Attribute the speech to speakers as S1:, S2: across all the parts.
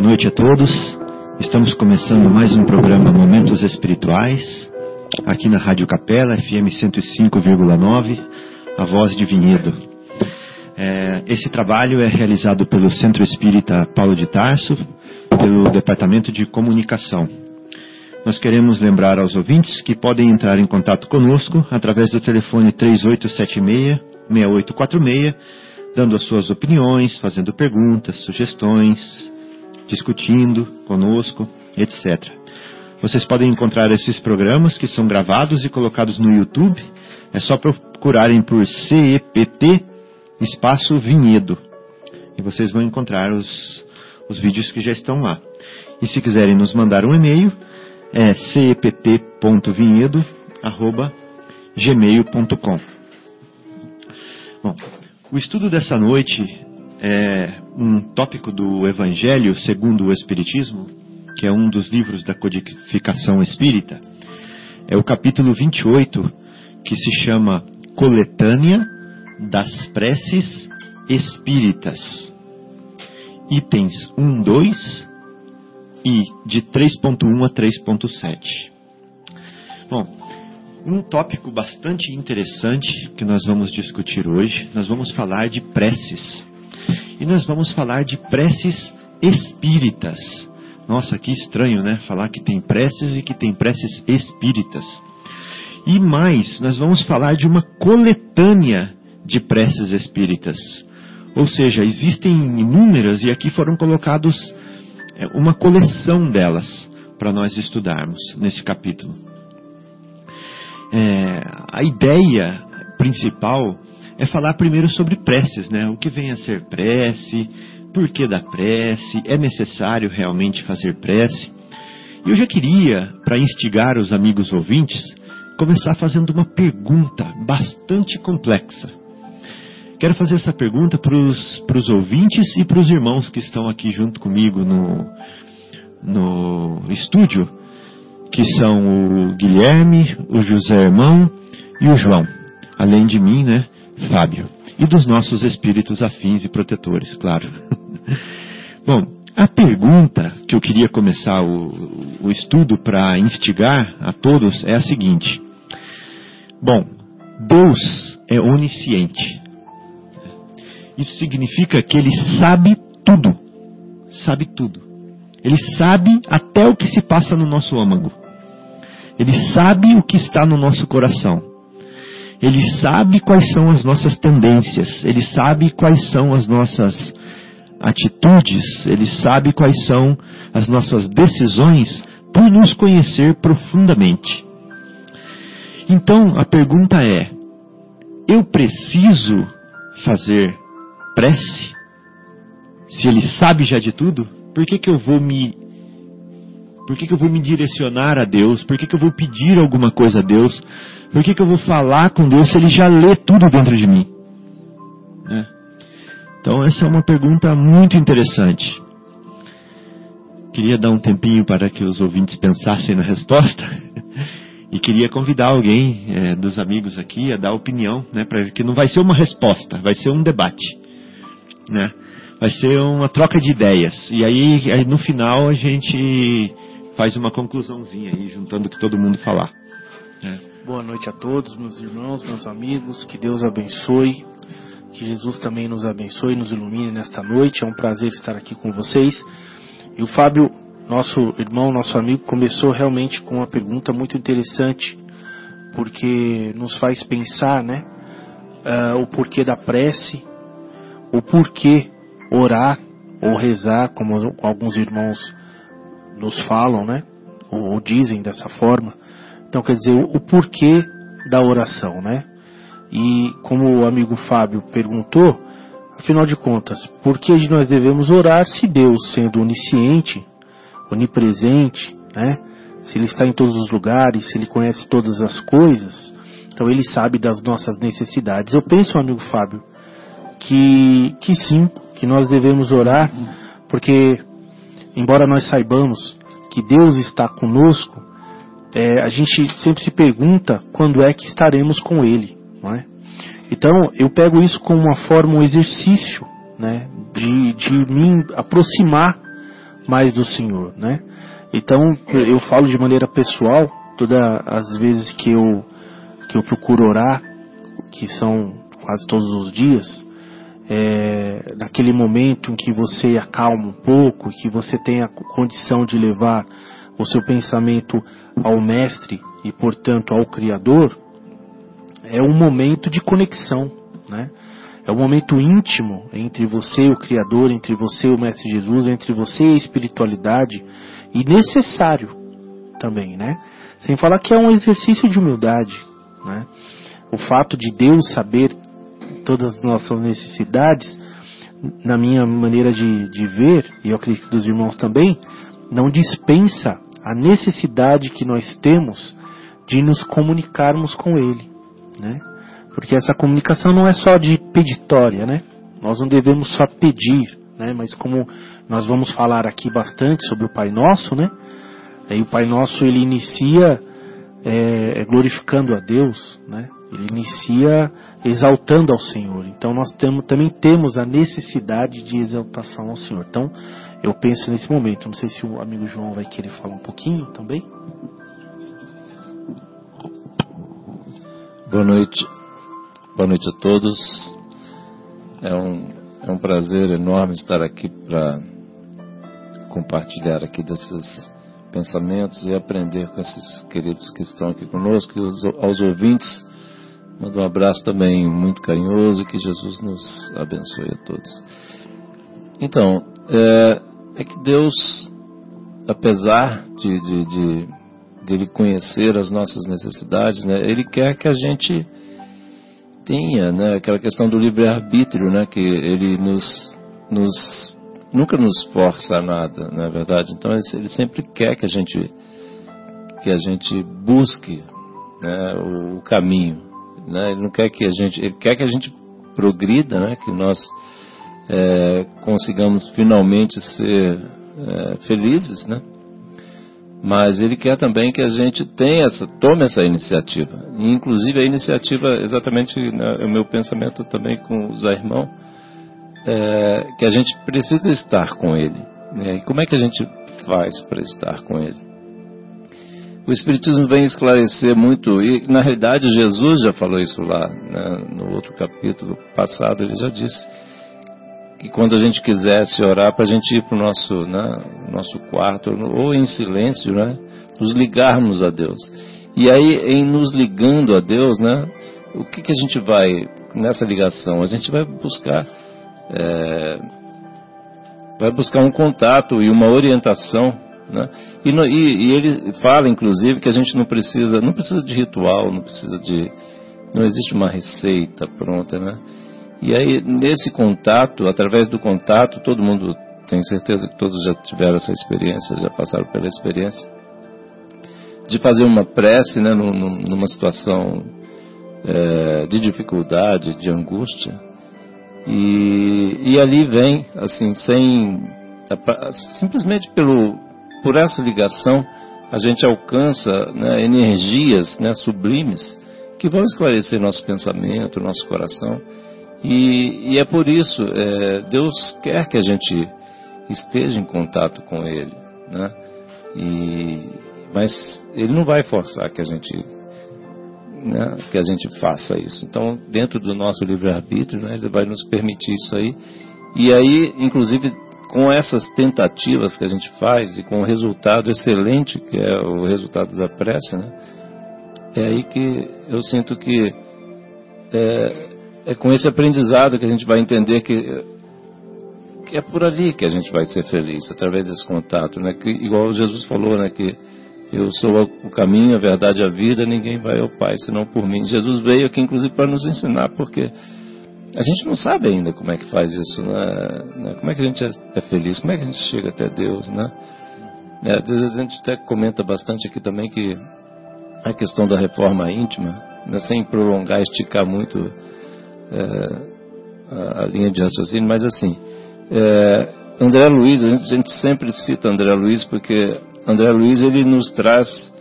S1: Boa noite a todos. Estamos começando mais um programa Momentos Espirituais, aqui na Rádio Capela, FM 105,9, a voz de Vinhedo. É, esse trabalho é realizado pelo Centro Espírita Paulo de Tarso, pelo Departamento de Comunicação. Nós queremos lembrar aos ouvintes que podem entrar em contato conosco através do telefone 3876-6846, dando as suas opiniões, fazendo perguntas, sugestões, discutindo conosco, etc. Vocês podem encontrar esses programas que são gravados e colocados no YouTube. É só procurarem por CEPT espaço Vinhedo. E vocês vão encontrar os, os vídeos que já estão lá. E se quiserem nos mandar um e-mail, é cept.vinhedo.gmail.com Bom, o estudo dessa noite é um tópico do Evangelho segundo o Espiritismo, que é um dos livros da codificação espírita. É o capítulo 28, que se chama Coletânea das Preces Espíritas. Itens 1, 2 e de 3.1 a 3.7. Bom, um tópico bastante interessante que nós vamos discutir hoje, nós vamos falar de preces. E nós vamos falar de preces espíritas. Nossa, que estranho, né? Falar que tem preces e que tem preces espíritas. E mais, nós vamos falar de uma coletânea de preces espíritas. Ou seja, existem inúmeras e aqui foram colocados é, uma coleção delas para nós estudarmos nesse capítulo. É, a ideia principal é falar primeiro sobre preces, né? O que vem a ser prece, por que da prece, é necessário realmente fazer prece? E eu já queria, para instigar os amigos ouvintes, começar fazendo uma pergunta bastante complexa. Quero fazer essa pergunta para os ouvintes e para os irmãos que estão aqui junto comigo no, no estúdio, que são o Guilherme, o José Irmão e o João. Além de mim, né? Fábio. E dos nossos espíritos afins e protetores, claro. Bom, a pergunta que eu queria começar o, o estudo para instigar a todos é a seguinte: Bom, Deus é onisciente. Isso significa que ele sabe tudo. Sabe tudo. Ele sabe até o que se passa no nosso âmago. Ele sabe o que está no nosso coração. Ele sabe quais são as nossas tendências, ele sabe quais são as nossas atitudes, ele sabe quais são as nossas decisões por nos conhecer profundamente. Então a pergunta é: eu preciso fazer prece? Se ele sabe já de tudo, por que, que eu vou me por que, que eu vou me direcionar a Deus? Por que, que eu vou pedir alguma coisa a Deus? Por que, que eu vou falar com Deus se Ele já lê tudo dentro de mim? É. Então, essa é uma pergunta muito interessante. Queria dar um tempinho para que os ouvintes pensassem na resposta. e queria convidar alguém é, dos amigos aqui a dar opinião, né, para que não vai ser uma resposta, vai ser um debate, né? Vai ser uma troca de ideias. E aí, aí no final a gente faz uma conclusãozinha aí, juntando o que todo mundo falar.
S2: É. Boa noite a todos, meus irmãos, meus amigos. Que Deus abençoe. Que Jesus também nos abençoe, nos ilumine nesta noite. É um prazer estar aqui com vocês. E o Fábio, nosso irmão, nosso amigo, começou realmente com uma pergunta muito interessante, porque nos faz pensar, né? Uh, o porquê da prece, o porquê orar ou rezar, como alguns irmãos nos falam, né? Ou, ou dizem dessa forma. Então, quer dizer, o, porquê da oração, né? E como o amigo Fábio perguntou, afinal de contas, por que nós devemos orar se Deus, sendo onisciente, onipresente, né? Se Ele está em todos os lugares, se Ele conhece todas as coisas, então Ele sabe das nossas necessidades. Eu penso, amigo Fábio, que, que sim, que nós devemos orar, porque embora nós saibamos que Deus está conosco, é, a gente sempre se pergunta quando é que estaremos com Ele, não é? Então eu pego isso como uma forma, um exercício, né, de, de me aproximar mais do Senhor, né? Então eu falo de maneira pessoal, todas as vezes que eu que eu procuro orar, que são quase todos os dias, é, naquele momento em que você acalma um pouco, que você tem a condição de levar o seu pensamento ao Mestre e, portanto, ao Criador, é um momento de conexão, né? É um momento íntimo entre você e o Criador, entre você e o Mestre Jesus, entre você e a espiritualidade, e necessário também, né? Sem falar que é um exercício de humildade, né? O fato de Deus saber todas as nossas necessidades, na minha maneira de, de ver, e eu acredito que dos irmãos também, não dispensa a necessidade que nós temos de nos comunicarmos com Ele, né? Porque essa comunicação não é só de peditória, né? Nós não devemos só pedir, né? Mas como nós vamos falar aqui bastante sobre o Pai Nosso, né? E o Pai Nosso ele inicia é, glorificando a Deus, né? Ele inicia exaltando ao Senhor. Então nós temos, também temos a necessidade de exaltação ao Senhor. Então eu penso nesse momento. Não sei se o amigo João vai querer falar um pouquinho também.
S3: Boa noite. Boa noite a todos. É um, é um prazer enorme estar aqui para compartilhar aqui desses pensamentos e aprender com esses queridos que estão aqui conosco e os, aos ouvintes Mando um abraço também muito carinhoso, que Jesus nos abençoe a todos. Então, é, é que Deus, apesar de, de, de, de, Ele conhecer as nossas necessidades, né, Ele quer que a gente tenha né, aquela questão do livre-arbítrio, né, que Ele nos, nos nunca nos força a nada, não é verdade? Então ele sempre quer que a gente que a gente busque né, o caminho. Né? Ele não quer que a gente, ele quer que a gente progrida, né? Que nós é, consigamos finalmente ser é, felizes, né? Mas ele quer também que a gente tenha essa, tome essa iniciativa. Inclusive a iniciativa, exatamente né, o meu pensamento também com o Zé Irmão, é, que a gente precisa estar com ele. Né? E como é que a gente faz para estar com ele? o Espiritismo vem esclarecer muito, e na realidade Jesus já falou isso lá, né, no outro capítulo passado, ele já disse que quando a gente quisesse orar, para a gente ir para o nosso, né, nosso quarto, ou em silêncio, né, nos ligarmos a Deus. E aí, em nos ligando a Deus, né, o que, que a gente vai, nessa ligação? A gente vai buscar, é, vai buscar um contato e uma orientação né? E, no, e, e, ele fala, inclusive, que a gente não precisa, não precisa de ritual, não precisa de, não existe uma receita pronta, né? E aí nesse contato, através do contato, todo mundo tenho certeza que todos já tiveram essa experiência, já passaram pela experiência de fazer uma prece, né, numa situação é, de dificuldade, de angústia. E, e ali vem, assim, sem simplesmente pelo por essa ligação, a gente alcança né, energias né, sublimes que vão esclarecer nosso pensamento, nosso coração. E, e é por isso, é, Deus quer que a gente esteja em contato com Ele. Né? E, mas Ele não vai forçar que a gente né, que a gente faça isso. Então, dentro do nosso livre-arbítrio, né, Ele vai nos permitir isso aí. E aí, inclusive, com essas tentativas que a gente faz e com o resultado excelente que é o resultado da prece, né, é aí que eu sinto que é, é, com esse aprendizado que a gente vai entender que, que é por ali que a gente vai ser feliz, através desse contato, né, que, igual Jesus falou, né, que eu sou o caminho, a verdade a vida, ninguém vai ao Pai senão por mim. Jesus veio aqui, inclusive, para nos ensinar, porque a gente não sabe ainda como é que faz isso, né? né? Como é que a gente é feliz, como é que a gente chega até Deus, né? É, às vezes a gente até comenta bastante aqui também que a questão da reforma íntima, né? sem prolongar, esticar muito é, a, linha de raciocínio, mas assim, é, André Luiz, a gente, a gente, sempre cita André Luiz porque André Luiz ele nos traz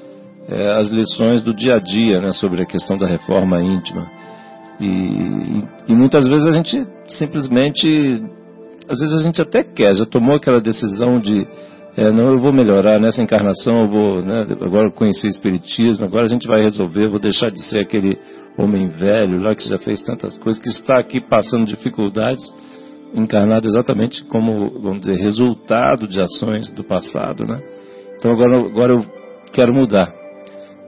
S3: é, as lições do dia a dia, né? Sobre a questão da reforma íntima. E, e, muitas vezes a gente simplesmente, às vezes a gente até quer, já tomou aquela decisão de, é, não, eu vou melhorar nessa encarnação, eu vou, né, agora eu conheci o Espiritismo, agora a gente vai resolver, vou deixar de ser aquele homem velho lá que já fez tantas coisas, que está aqui passando dificuldades, encarnado exatamente como, vamos dizer, resultado de ações do passado, né? Então agora, agora eu quero mudar.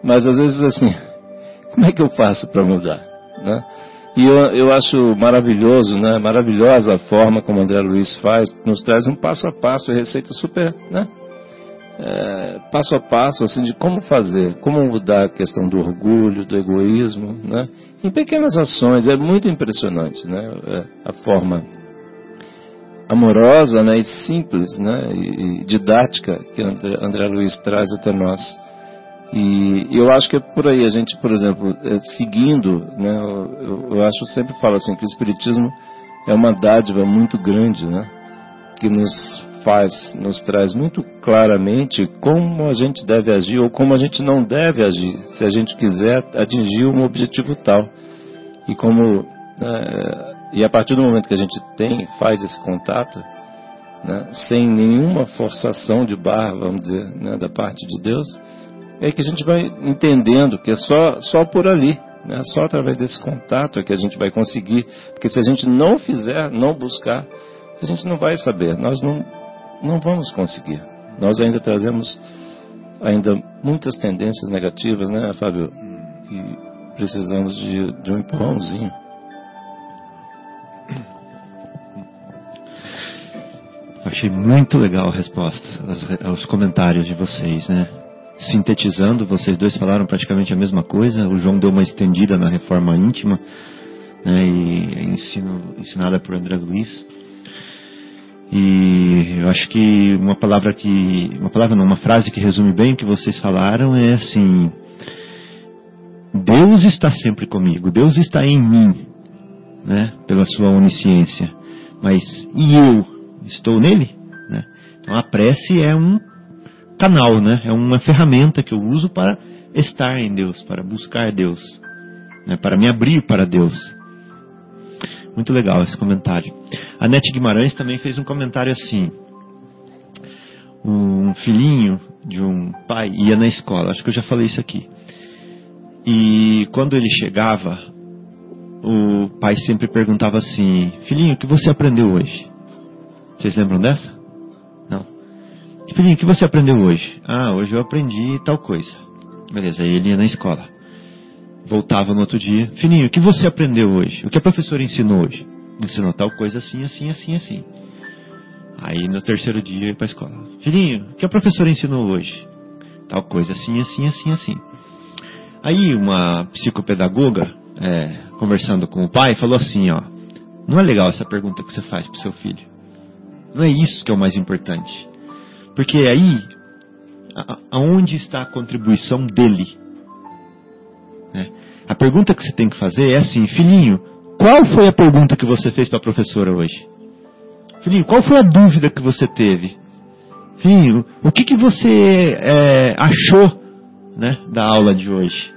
S3: Mas às vezes assim, como é que eu faço para mudar, né? E eu, eu acho maravilhoso, né? Maravilhosa a forma como André Luiz faz, nos traz um passo a passo, receita super, né? É, passo a passo, assim, de como fazer, como mudar a questão do orgulho, do egoísmo, né? Em pequenas ações, é muito impressionante, né? É, a forma amorosa, né? E simples, né? E, didática que André, Luiz traz até nós. E eu acho que é por aí, a gente, por exemplo, é, seguindo, né, eu, eu acho, sempre falo assim, que o Espiritismo é uma dádiva muito grande, né, que nos faz, nos traz muito claramente como a gente deve agir ou como a gente não deve agir, se a gente quiser atingir um objetivo tal. E como, né, e a partir do momento que a gente tem, faz esse contato, né, sem nenhuma forçação de barra, vamos dizer, né, da parte de Deus, é que a gente vai entendendo que é só, só por ali, né? só através desse contato é que a gente vai conseguir. Porque se a gente não fizer, não buscar, a gente não vai saber, nós não, não vamos conseguir. Nós ainda trazemos ainda muitas tendências negativas, né, Fábio? E precisamos de, de um empurrãozinho.
S1: Achei muito legal a resposta, aos comentários de vocês, né? sintetizando, vocês dois falaram praticamente a mesma coisa. O João deu uma estendida na reforma íntima, né, e é ensino, ensinada por André Luiz. E eu acho que uma palavra que, uma palavra não, uma frase que resume bem o que vocês falaram é assim: Deus está sempre comigo, Deus está em mim, né, pela sua onisciência. Mas e eu estou nele? Né? Então a prece é um canal, né? É uma ferramenta que eu uso para estar em Deus, para buscar Deus, né? para me abrir para Deus. Muito legal esse comentário. A Nete Guimarães também fez um comentário assim. Um filhinho de um pai ia na escola, acho que eu já falei isso aqui. E quando ele chegava, o pai sempre perguntava assim: Filhinho, o que você aprendeu hoje? Vocês lembram dessa? Filhinho, o que você aprendeu hoje? Ah, hoje eu aprendi tal coisa. Beleza, aí ele ia na escola. Voltava no outro dia. Filhinho, o que você aprendeu hoje? O que a professora ensinou hoje? Ensinou tal coisa assim, assim, assim, assim. Aí no terceiro dia ia para a escola. Filhinho, o que a professora ensinou hoje? Tal coisa assim, assim, assim, assim. Aí uma psicopedagoga, é, conversando com o pai, falou assim, ó. Não é legal essa pergunta que você faz para seu filho. Não é isso que é o mais importante. Porque aí, aonde está a contribuição dele? A pergunta que você tem que fazer é assim, filhinho, qual foi a pergunta que você fez para a professora hoje? Filhinho, qual foi a dúvida que você teve? Filhinho, o que, que você é, achou né, da aula de hoje?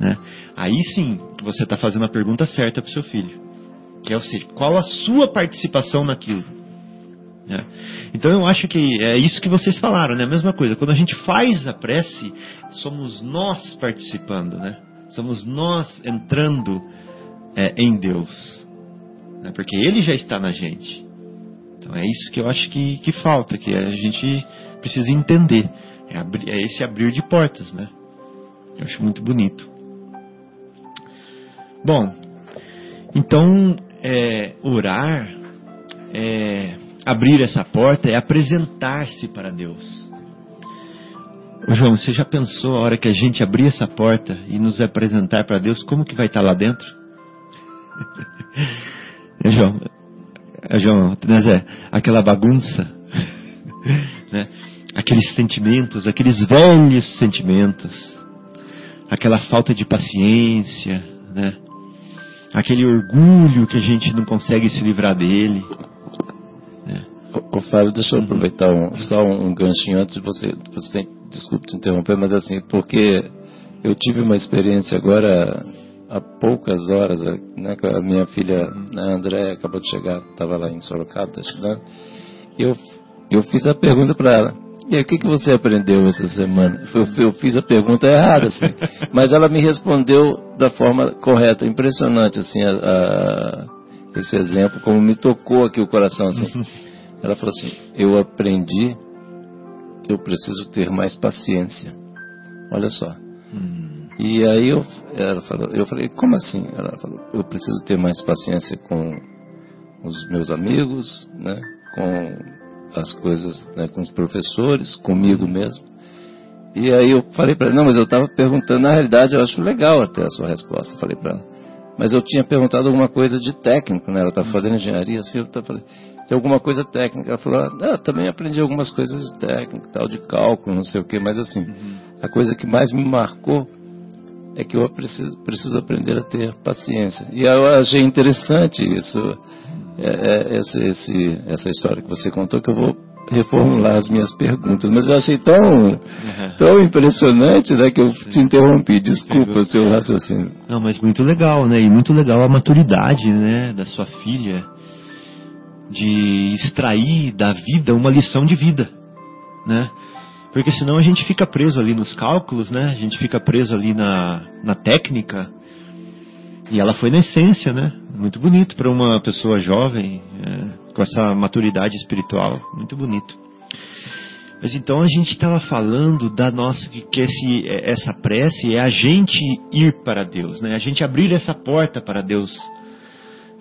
S1: Né? Aí sim, você está fazendo a pergunta certa para o seu filho. Que é, ou seja, qual a sua participação naquilo? Né? Então eu acho que é isso que vocês falaram, né? A mesma coisa. Quando a gente faz a prece, somos nós participando, né? Somos nós entrando é, em Deus, né? porque Ele já está na gente. Então é isso que eu acho que, que falta, que a gente precisa entender. É, abrir, é esse abrir de portas, né? Eu acho muito bonito. Bom, então é, orar é abrir essa porta é apresentar-se para Deus. João, você já pensou a hora que a gente abrir essa porta e nos apresentar para Deus, como que vai estar lá dentro? é, João, é, João, né, aquela bagunça, né? aqueles sentimentos, aqueles velhos sentimentos, aquela falta de paciência, né? aquele orgulho que a gente não consegue se livrar dele.
S3: Ô, Fábio, deixa eu aproveitar um, só um ganchinho antes de você, você desculpe te interromper, mas assim, porque eu tive uma experiência agora há poucas horas, né, com a minha filha né, André acabou de chegar, estava lá em Sorocaba, tá estudando, eu, eu fiz a pergunta para ela, E aí, o que, que você aprendeu essa semana? Eu, eu fiz a pergunta errada, assim, mas ela me respondeu da forma correta. Impressionante, assim, a, a, esse exemplo, como me tocou aqui o coração, assim. Ela falou assim: Eu aprendi eu preciso ter mais paciência. Olha só. Hum. E aí eu, ela falou, eu falei: Como assim? Ela falou: Eu preciso ter mais paciência com os meus amigos, né? Com as coisas, né? com os professores, comigo mesmo. E aí eu falei para ela: Não, mas eu estava perguntando. Na realidade, eu acho legal até a sua resposta. Falei para ela. Mas eu tinha perguntado alguma coisa de técnico, né? Ela estava fazendo engenharia, assim, eu estava falando tem alguma coisa técnica. Ela falou, ah, também aprendi algumas coisas de técnica, tal, de cálculo, não sei o quê, mas assim, uhum. a coisa que mais me marcou é que eu preciso, preciso aprender a ter paciência. E eu achei interessante isso, é, é, esse, esse, essa história que você contou, que eu vou reformular as minhas perguntas, mas eu achei tão, uhum. tão impressionante né, que eu te interrompi. Desculpa o seu raciocínio.
S1: Não, mas muito legal, né? E muito legal a maturidade né, da sua filha de extrair da vida uma lição de vida, né? Porque senão a gente fica preso ali nos cálculos, né? A gente fica preso ali na, na técnica. E ela foi na essência, né? Muito bonito para uma pessoa jovem, é, com essa maturidade espiritual. Muito bonito. Mas então a gente estava falando da nossa que esse, essa prece é a gente ir para Deus, né? A gente abrir essa porta para Deus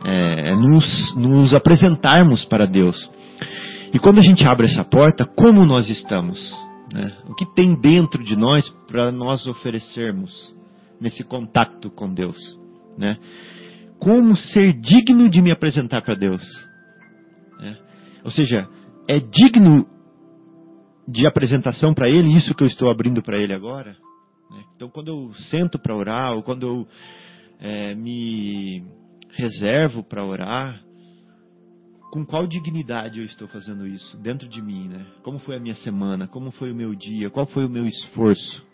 S1: é, nos, nos apresentarmos para Deus. E quando a gente abre essa porta, como nós estamos? Né? O que tem dentro de nós para nós oferecermos nesse contato com Deus? Né? Como ser digno de me apresentar para Deus? Né? Ou seja, é digno de apresentação para Ele isso que eu estou abrindo para Ele agora? Né? Então, quando eu sento para orar, ou quando eu é, me reservo para orar, com qual dignidade eu estou fazendo isso dentro de mim, né? Como foi a minha semana? Como foi o meu dia? Qual foi o meu esforço?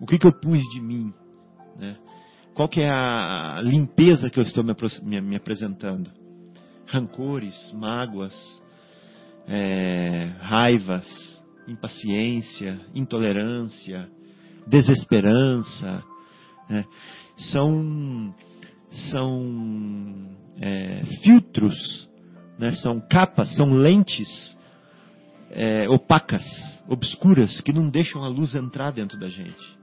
S1: O que, que eu pus de mim, né? Qual que é a limpeza que eu estou me, me, me apresentando? Rancores, mágoas, é, raivas, impaciência, intolerância, desesperança, né? são são é, filtros, né, são capas, são lentes é, opacas, obscuras, que não deixam a luz entrar dentro da gente.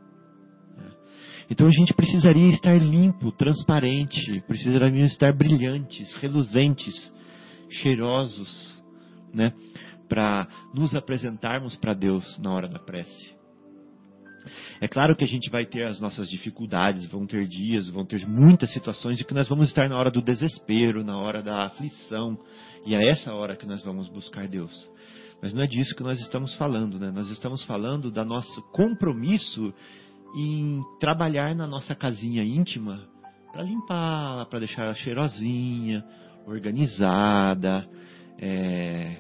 S1: Então a gente precisaria estar limpo, transparente, precisaria estar brilhantes, reluzentes, cheirosos, né, para nos apresentarmos para Deus na hora da prece. É claro que a gente vai ter as nossas dificuldades, vão ter dias, vão ter muitas situações e que nós vamos estar na hora do desespero, na hora da aflição, e é essa hora que nós vamos buscar Deus. Mas não é disso que nós estamos falando, né? Nós estamos falando da nosso compromisso em trabalhar na nossa casinha íntima para limpá-la, para deixar ela cheirosinha, organizada, é,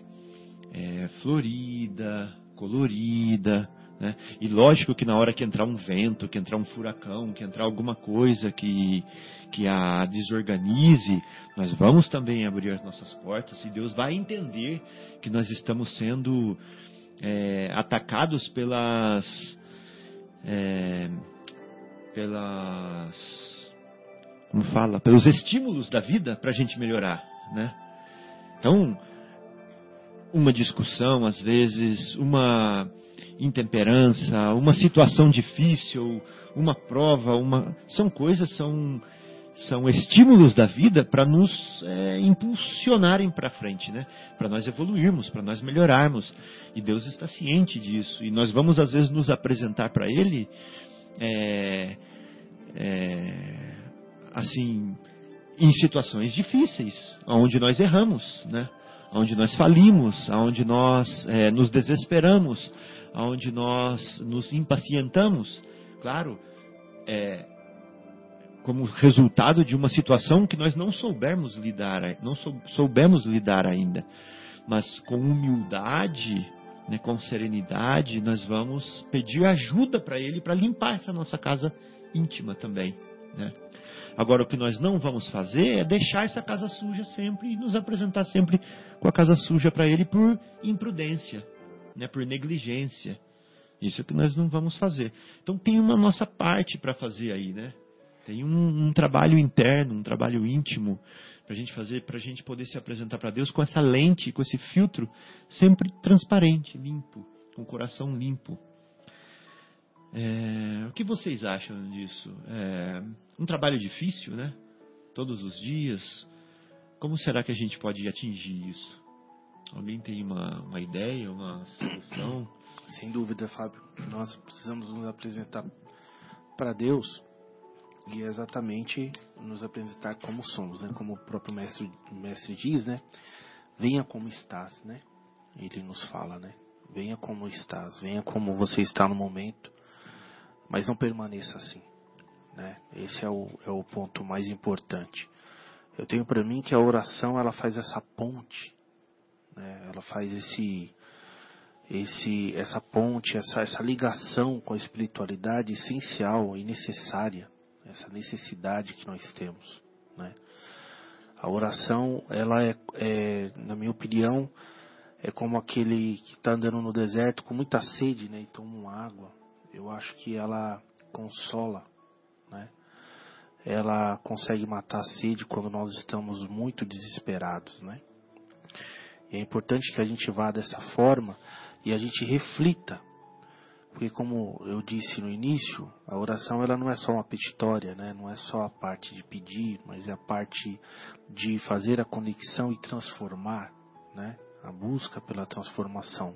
S1: é, florida, colorida né? E lógico que na hora que entrar um vento, que entrar um furacão, que entrar alguma coisa que, que a desorganize, nós vamos também abrir as nossas portas e Deus vai entender que nós estamos sendo é, atacados pelas. É, pelas. Como fala? Pelos estímulos da vida para a gente melhorar. Né? Então, uma discussão, às vezes, uma intemperança, uma situação difícil, uma prova, uma são coisas, são são estímulos da vida para nos é, impulsionarem para frente, né? Para nós evoluirmos, para nós melhorarmos. E Deus está ciente disso. E nós vamos às vezes nos apresentar para Ele, é, é, assim, em situações difíceis, onde nós erramos, né? Onde nós falimos, onde nós é, nos desesperamos, onde nós nos impacientamos, claro, é, como resultado de uma situação que nós não soubermos lidar, não soubemos lidar ainda. Mas com humildade, né, com serenidade, nós vamos pedir ajuda para Ele para limpar essa nossa casa íntima também. Né? Agora, o que nós não vamos fazer é deixar essa casa suja sempre e nos apresentar sempre com a casa suja para Ele por imprudência. Né, por negligência. Isso é que nós não vamos fazer. Então tem uma nossa parte para fazer aí, né? Tem um, um, trabalho interno, um trabalho íntimo para a gente fazer, para a gente poder se apresentar para Deus com essa lente, com esse filtro sempre transparente, limpo, com o coração limpo. É, o que vocês acham disso? É um trabalho difícil, né? Todos os dias. Como será que a gente pode atingir isso? Alguém tem uma, uma ideia, uma solução?
S2: Sem dúvida, Fábio. Nós precisamos nos apresentar para Deus e é exatamente nos apresentar como somos, né? Como o próprio mestre, mestre diz, né? Venha como estás, né? Ele nos fala, né? Venha como estás, venha como você está no momento mas não permaneça assim. Né? Esse é o, é o ponto mais importante. Eu tenho para mim que a oração ela faz essa ponte, né? ela faz esse, esse, essa ponte, essa, essa ligação com a espiritualidade essencial e necessária, essa necessidade que nós temos. Né? A oração, ela é, é, na minha opinião, é como aquele que está andando no deserto com muita sede, né, e toma água eu acho que ela consola, né? Ela consegue matar a sede quando nós estamos muito desesperados, né? É importante que a gente vá dessa forma e a gente reflita, porque como eu disse no início, a oração ela não é só uma petitória, né? Não é só a parte de pedir, mas é a parte de fazer a conexão e transformar, né? A busca pela transformação.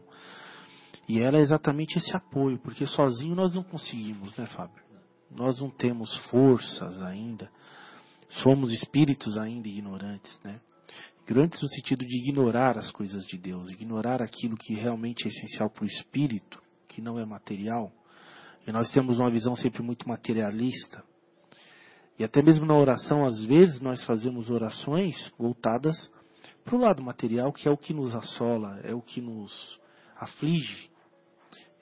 S2: E ela é exatamente esse apoio, porque sozinho nós não conseguimos, né, Fábio? Nós não temos forças ainda, somos espíritos ainda ignorantes, né? Ignorantes no sentido de ignorar as coisas de Deus, ignorar aquilo que realmente é essencial para o espírito, que não é material. E nós temos uma visão sempre muito materialista. E até mesmo na oração, às vezes, nós fazemos orações voltadas para o lado material, que é o que nos assola, é o que nos aflige.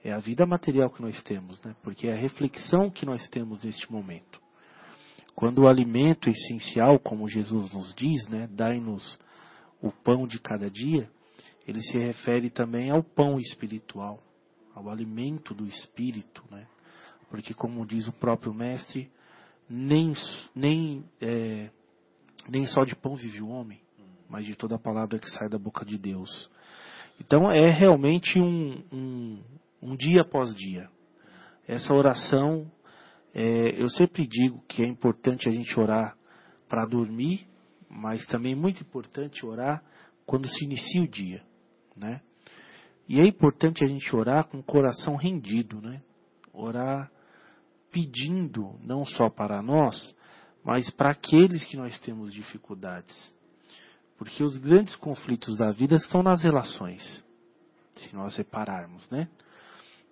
S2: É a vida material que nós temos, né? porque é a reflexão que nós temos neste momento. Quando o alimento essencial, como Jesus nos diz, né, dai-nos o pão de cada dia, ele se refere também ao pão espiritual, ao alimento do espírito, né? Porque como diz o próprio mestre, nem nem é, nem só de pão vive o homem, mas de toda a palavra que sai da boca de Deus. Então é realmente um, um, um dia após dia. Essa oração, é, eu sempre digo que é importante a gente orar para dormir, mas também é muito importante orar quando se inicia o dia, né? E é importante a gente orar com o coração rendido, né? Orar pedindo não só para nós, mas para aqueles que nós temos dificuldades. Porque os grandes conflitos da vida estão nas relações, se nós repararmos, né?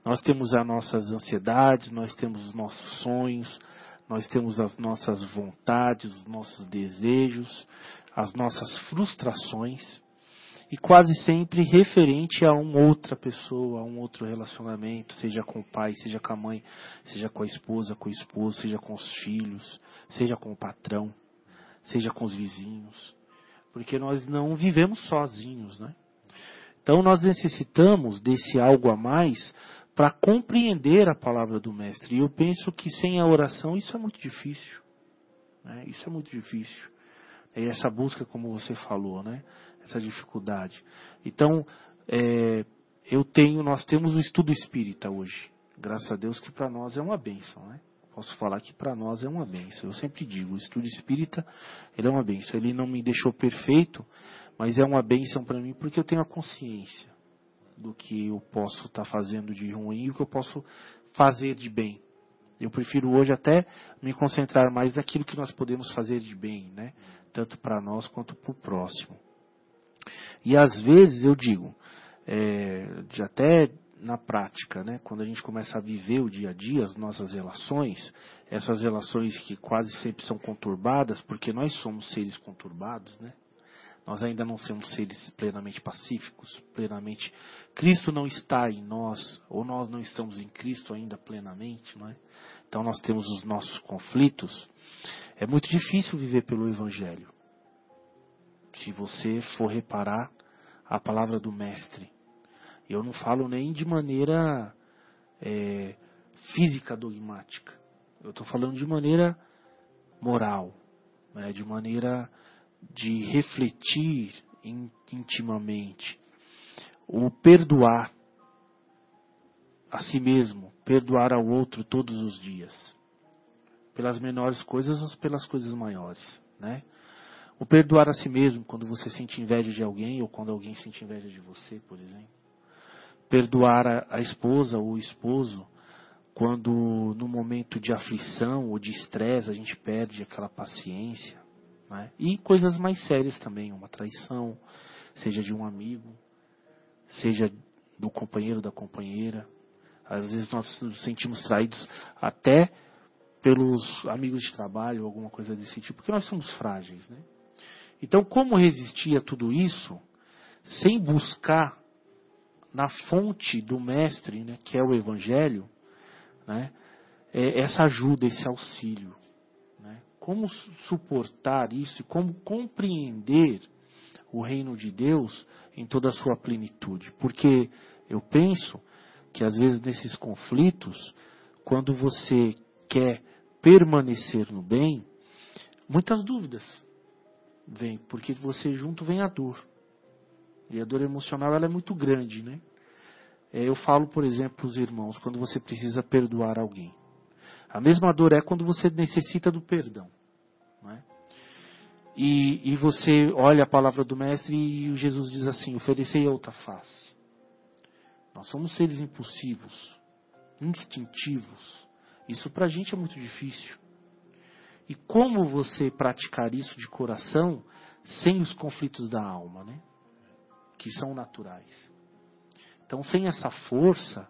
S2: Nós temos as nossas ansiedades, nós temos os nossos sonhos, nós temos as nossas vontades, os nossos desejos, as nossas frustrações, e quase sempre referente a uma outra pessoa, a um outro relacionamento, seja com o pai, seja com a mãe, seja com a esposa, com o esposo, seja com os filhos, seja com o patrão, seja com os vizinhos, porque nós não vivemos sozinhos, né? Então nós necessitamos desse algo a mais para compreender a palavra do Mestre. E eu penso que sem a oração isso é muito difícil. Né? Isso é muito difícil. E essa busca, como você falou, né? essa dificuldade. Então, é, eu tenho, nós temos o estudo espírita hoje. Graças a Deus que para nós é uma bênção. Né? Posso falar que para nós é uma bênção. Eu sempre digo, o estudo espírita ele é uma bênção. Ele não me deixou perfeito, mas é uma bênção para mim porque eu tenho a consciência do que eu posso estar tá fazendo de ruim e o que eu posso fazer de bem. Eu prefiro hoje até me concentrar mais naquilo que nós podemos fazer de bem, né? Tanto para nós quanto para o próximo. E às vezes eu digo, é, de até na prática, né? Quando a gente começa a viver o dia a dia, as nossas relações, essas relações que quase sempre são conturbadas, porque nós somos seres conturbados, né? Nós ainda não somos seres plenamente pacíficos, plenamente. Cristo não está em nós, ou nós não estamos em Cristo ainda plenamente, não é? Então nós temos os nossos conflitos. É muito difícil viver pelo Evangelho. Se você for reparar a palavra do Mestre. Eu não falo nem de maneira é, física dogmática. Eu estou falando de maneira moral, né, de maneira de refletir intimamente. O perdoar a si mesmo, perdoar ao outro todos os dias. Pelas menores coisas ou pelas coisas maiores, né? O perdoar a si mesmo quando você sente inveja de alguém ou quando alguém sente inveja de você, por exemplo. Perdoar a, a esposa ou o esposo quando no momento de aflição ou de estresse a gente perde aquela paciência. Né? E coisas mais sérias também, uma traição, seja de um amigo, seja do companheiro da companheira. Às vezes nós nos sentimos traídos até pelos amigos de trabalho, alguma coisa desse tipo, porque nós somos frágeis. Né? Então, como resistir a tudo isso sem buscar na fonte do Mestre, né, que é o Evangelho, né, é essa ajuda, esse auxílio? Como suportar isso e como compreender o reino de Deus em toda a sua plenitude? Porque eu penso que às vezes nesses conflitos, quando você quer permanecer no bem, muitas dúvidas vêm, porque você junto vem a dor. E a dor emocional ela é muito grande, né? É, eu falo, por exemplo, os irmãos, quando você precisa perdoar alguém. A mesma dor é quando você necessita do perdão. Né? E, e você olha a palavra do Mestre e Jesus diz assim: oferecei outra face. Nós somos seres impulsivos, instintivos. Isso para a gente é muito difícil. E como você praticar isso de coração sem os conflitos da alma, né? Que são naturais. Então, sem essa força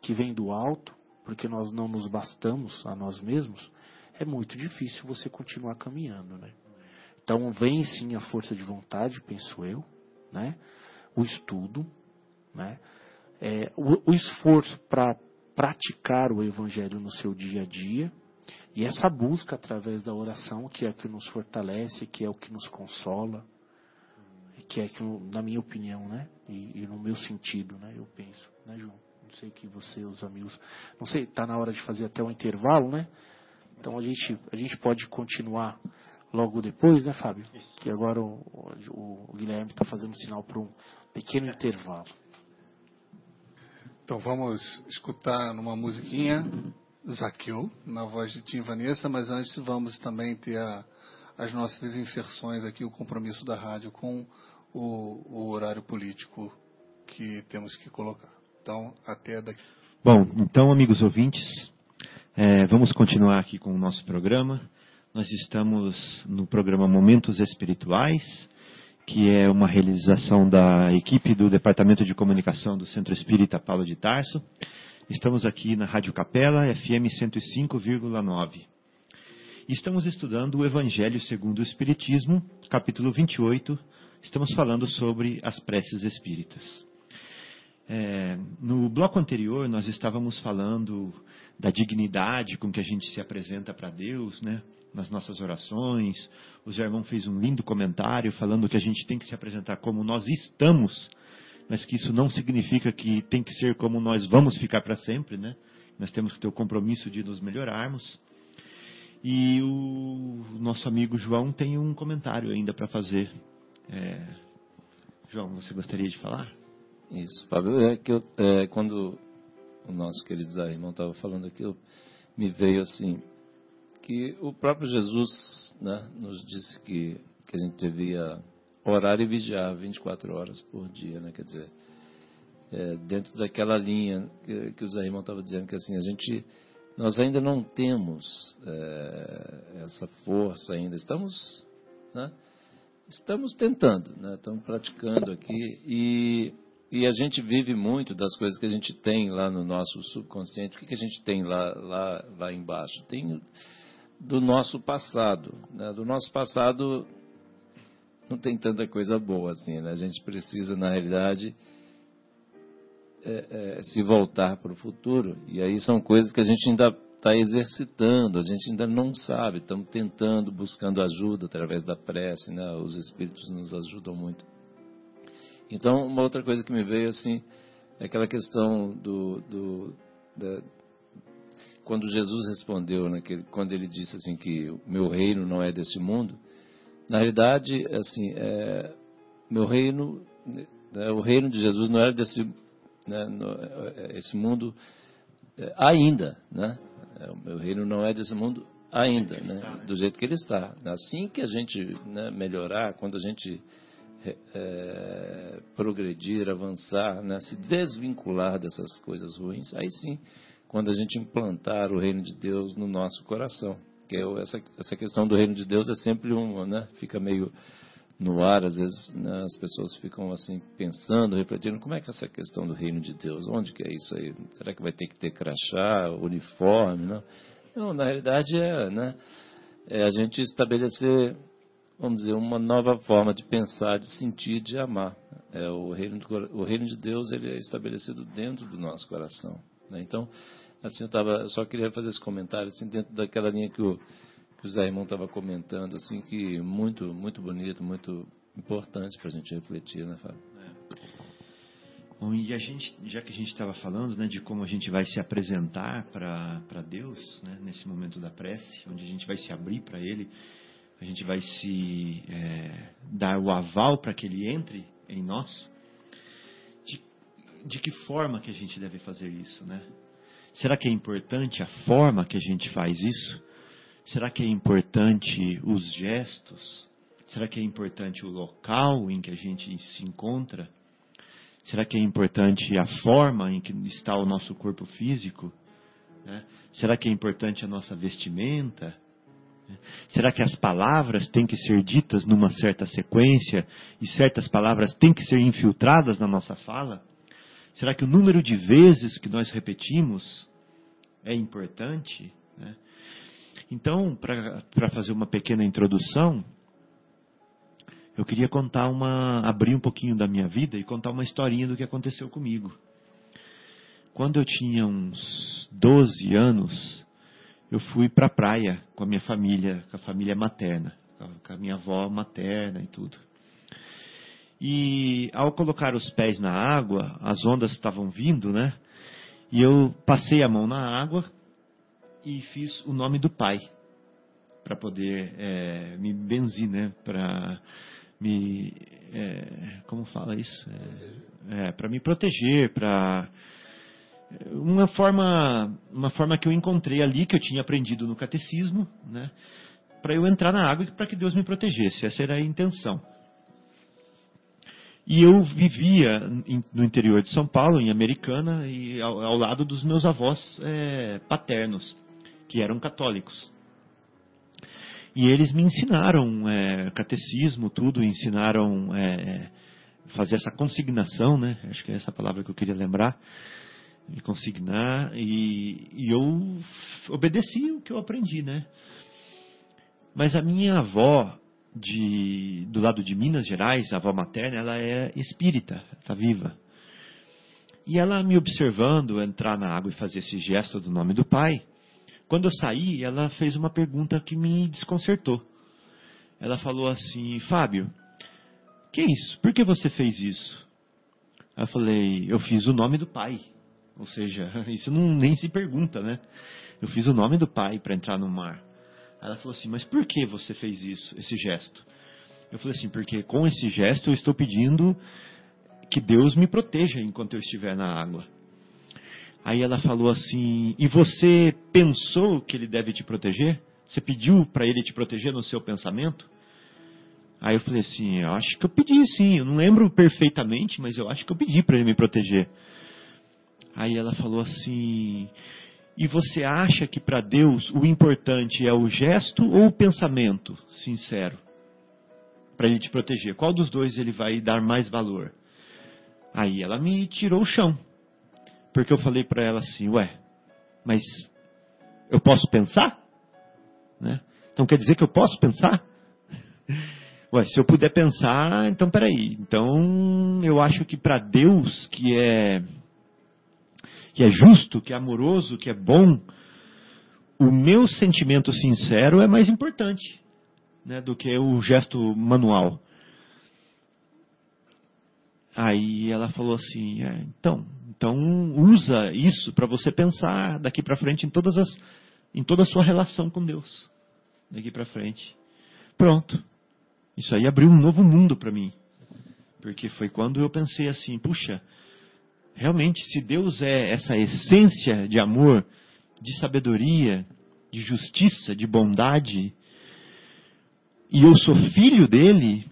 S2: que vem do alto, porque nós não nos bastamos a nós mesmos, é muito difícil você continuar caminhando, né? Então, vem sim a força de vontade, penso eu, né? O estudo, né? É, o, o esforço para praticar o evangelho no seu dia a dia, e essa busca através da oração, que é o que nos fortalece, que é o que nos consola, que é que, na minha opinião, né? E, e, no meu sentido, né? Eu penso, né, João? Não sei que você, os amigos, não sei, tá na hora de fazer até o intervalo, né? Então a gente, a gente pode continuar logo depois, né, Fábio? Que agora o, o, o Guilherme está fazendo sinal para um pequeno intervalo.
S4: Então vamos escutar numa musiquinha Zaqueu, na voz de Tim Vanessa, mas antes vamos também ter a, as nossas inserções aqui, o compromisso da rádio com o, o horário político que temos que colocar. Então, até daqui.
S1: Bom, então, amigos ouvintes, é, vamos continuar aqui com o nosso programa. Nós estamos no programa Momentos Espirituais, que é uma realização da equipe do Departamento de Comunicação do Centro Espírita Paulo de Tarso. Estamos aqui na Rádio Capela, FM 105,9. Estamos estudando o Evangelho segundo o Espiritismo, capítulo 28, estamos falando sobre as preces espíritas. É, no bloco anterior, nós estávamos falando da dignidade com que a gente se apresenta para Deus, né? nas nossas orações. O Zé Irmão fez um lindo comentário falando que a gente tem que se apresentar como nós estamos, mas que isso não significa que tem que ser como nós vamos ficar para sempre, né? Nós temos que ter o compromisso de nos melhorarmos. E o nosso amigo João tem um comentário ainda para fazer é... João, você gostaria de falar?
S3: Isso, Fábio. É que eu, é, quando o nosso querido Zé irmão estava falando aquilo, me veio assim que o próprio Jesus né, nos disse que, que a gente devia orar e vigiar 24 horas por dia, né? Quer dizer, é, dentro daquela linha que, que o Zé irmão estava dizendo que assim a gente nós ainda não temos é, essa força ainda, estamos né, Estamos tentando, né? estamos praticando aqui e, e a gente vive muito das coisas que a gente tem lá no nosso subconsciente. O que, que a gente tem lá, lá, lá embaixo? Tem do nosso passado. Né? Do nosso passado não tem tanta coisa boa assim. Né? A gente precisa, na realidade, é, é, se voltar para o futuro. E aí são coisas que a gente ainda está exercitando, a gente ainda não sabe, estamos tentando, buscando ajuda através da prece, né? os espíritos nos ajudam muito. Então, uma outra coisa que me veio assim, é aquela questão do, do da, quando Jesus respondeu, naquele, quando ele disse assim que o meu reino não é desse mundo, na realidade, assim, é, meu reino, né, o reino de Jesus não era desse né, no, é, esse mundo é, ainda, né? É, o meu reino não é desse mundo ainda, né? Do jeito que ele está. Assim que a gente né, melhorar, quando a gente é, progredir, avançar, né, se desvincular dessas coisas ruins, aí sim, quando a gente implantar o reino de Deus no nosso coração. Que é essa, essa questão do reino de Deus é sempre um, né, fica meio no ar, às vezes né, as pessoas ficam assim pensando, refletindo, como é que é essa questão do reino de Deus? Onde que é isso aí? Será que vai ter que ter crachá, uniforme? Não, não na realidade é, né, é a gente estabelecer vamos dizer, uma nova forma de pensar, de sentir, de amar. É, o, reino de, o reino de Deus ele é estabelecido dentro do nosso coração. Né? Então, assim, eu tava, só queria fazer esse comentário, assim, dentro daquela linha que o, que o Zé Irmão estava comentando, assim, que muito, muito bonito, muito importante para a gente refletir, né, Fábio? É.
S1: Bom, e a gente, já que a gente estava falando né, de como a gente vai se apresentar para Deus, né, nesse momento da prece, onde a gente vai se abrir para Ele, a gente vai se é, dar o aval para que ele entre em nós, de, de que forma que a gente deve fazer isso, né? Será que é importante a forma que a gente faz isso? Será que é importante os gestos? Será que é importante o local em que a gente se encontra? Será que é importante a forma em que está o nosso corpo físico? Né? Será que é importante a nossa vestimenta? Será que as palavras têm que ser ditas numa certa sequência e certas palavras têm que ser infiltradas na nossa fala? Será que o número de vezes que nós repetimos é importante? Né? Então, para fazer uma pequena introdução, eu queria contar uma, abrir um pouquinho da minha vida e contar uma historinha do que aconteceu comigo. Quando eu tinha uns 12 anos, eu fui para a praia com a minha família, com a família materna, com a minha avó materna e tudo. E ao colocar os pés na água, as ondas estavam vindo, né? E eu passei a mão na água e fiz o nome do pai para poder é, me benzir, né? Para me é, como fala isso? É, é para me proteger, para uma forma, uma forma que eu encontrei ali, que eu tinha aprendido no catecismo, né, para eu entrar na água e para que Deus me protegesse. Essa era a intenção. E eu vivia no interior de São Paulo, em Americana, e ao, ao lado dos meus avós é, paternos, que eram católicos. E eles me ensinaram é, catecismo, tudo, ensinaram é, fazer essa consignação, né? Acho que é essa palavra que eu queria lembrar me consignar e, e eu obedeci o que eu aprendi, né? Mas a minha avó de, do lado de Minas Gerais, a avó materna, ela é espírita, está viva. E ela me observando entrar na água e fazer esse gesto do nome do pai, quando eu saí, ela fez uma pergunta que me desconcertou. Ela falou assim: Fábio, que isso? Por que você fez isso? Eu falei: Eu fiz o nome do pai. Ou seja, isso não, nem se pergunta, né? Eu fiz o nome do pai para entrar no mar. Ela falou assim: Mas por que você fez isso, esse gesto? Eu falei assim: Porque com esse gesto eu estou pedindo que Deus me proteja enquanto eu estiver na água. Aí ela falou assim: E você pensou que ele deve te proteger? Você pediu para ele te proteger no seu pensamento? Aí eu falei assim: Eu acho que eu pedi sim. Eu não lembro perfeitamente, mas eu acho que eu pedi para ele me proteger. Aí ela falou assim: E você acha que para Deus o importante é o gesto ou o pensamento sincero? Para ele te proteger. Qual dos dois ele vai dar mais valor? Aí ela me tirou o chão. Porque eu falei para ela assim: Ué, mas eu posso pensar? Né? Então quer dizer que eu posso pensar? Ué, se eu puder pensar, então peraí. Então eu acho que para Deus, que é que é justo, que é amoroso, que é bom, o meu sentimento sincero é mais importante né, do que o gesto manual. Aí ela falou assim: é, então, Então usa isso para você pensar daqui para frente em todas as em toda a sua relação com Deus. Daqui para frente. Pronto. Isso aí abriu um novo mundo para mim. Porque foi quando eu pensei assim, puxa, realmente se Deus é essa essência de amor, de sabedoria, de justiça, de bondade, e eu sou filho dele,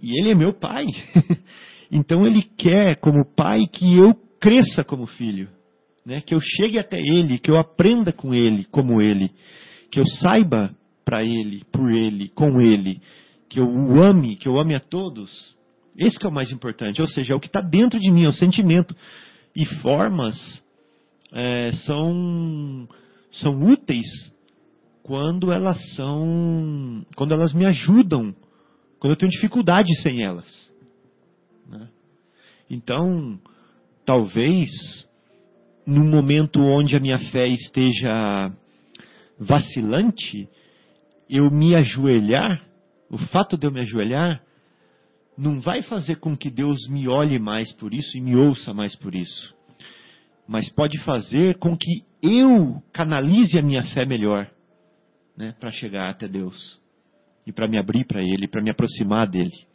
S1: e ele é meu pai. então ele quer, como pai, que eu cresça como filho. Né? Que eu chegue até ele, que eu aprenda com ele, como ele. Que eu saiba para ele, por ele, com ele. Que eu o ame, que eu ame a todos. Esse que é o mais importante. Ou seja, é o que está dentro de mim, é o sentimento. E formas é, são, são úteis quando elas são. quando elas me ajudam quando eu tenho dificuldade sem elas. Né? Então, talvez, num momento onde a minha fé esteja vacilante, eu me ajoelhar, o fato de eu me ajoelhar, não vai fazer com que Deus me olhe mais por isso e me ouça mais por isso. Mas pode fazer com que eu canalize a minha fé melhor né, para chegar até Deus e para me abrir para Ele, para me aproximar dele.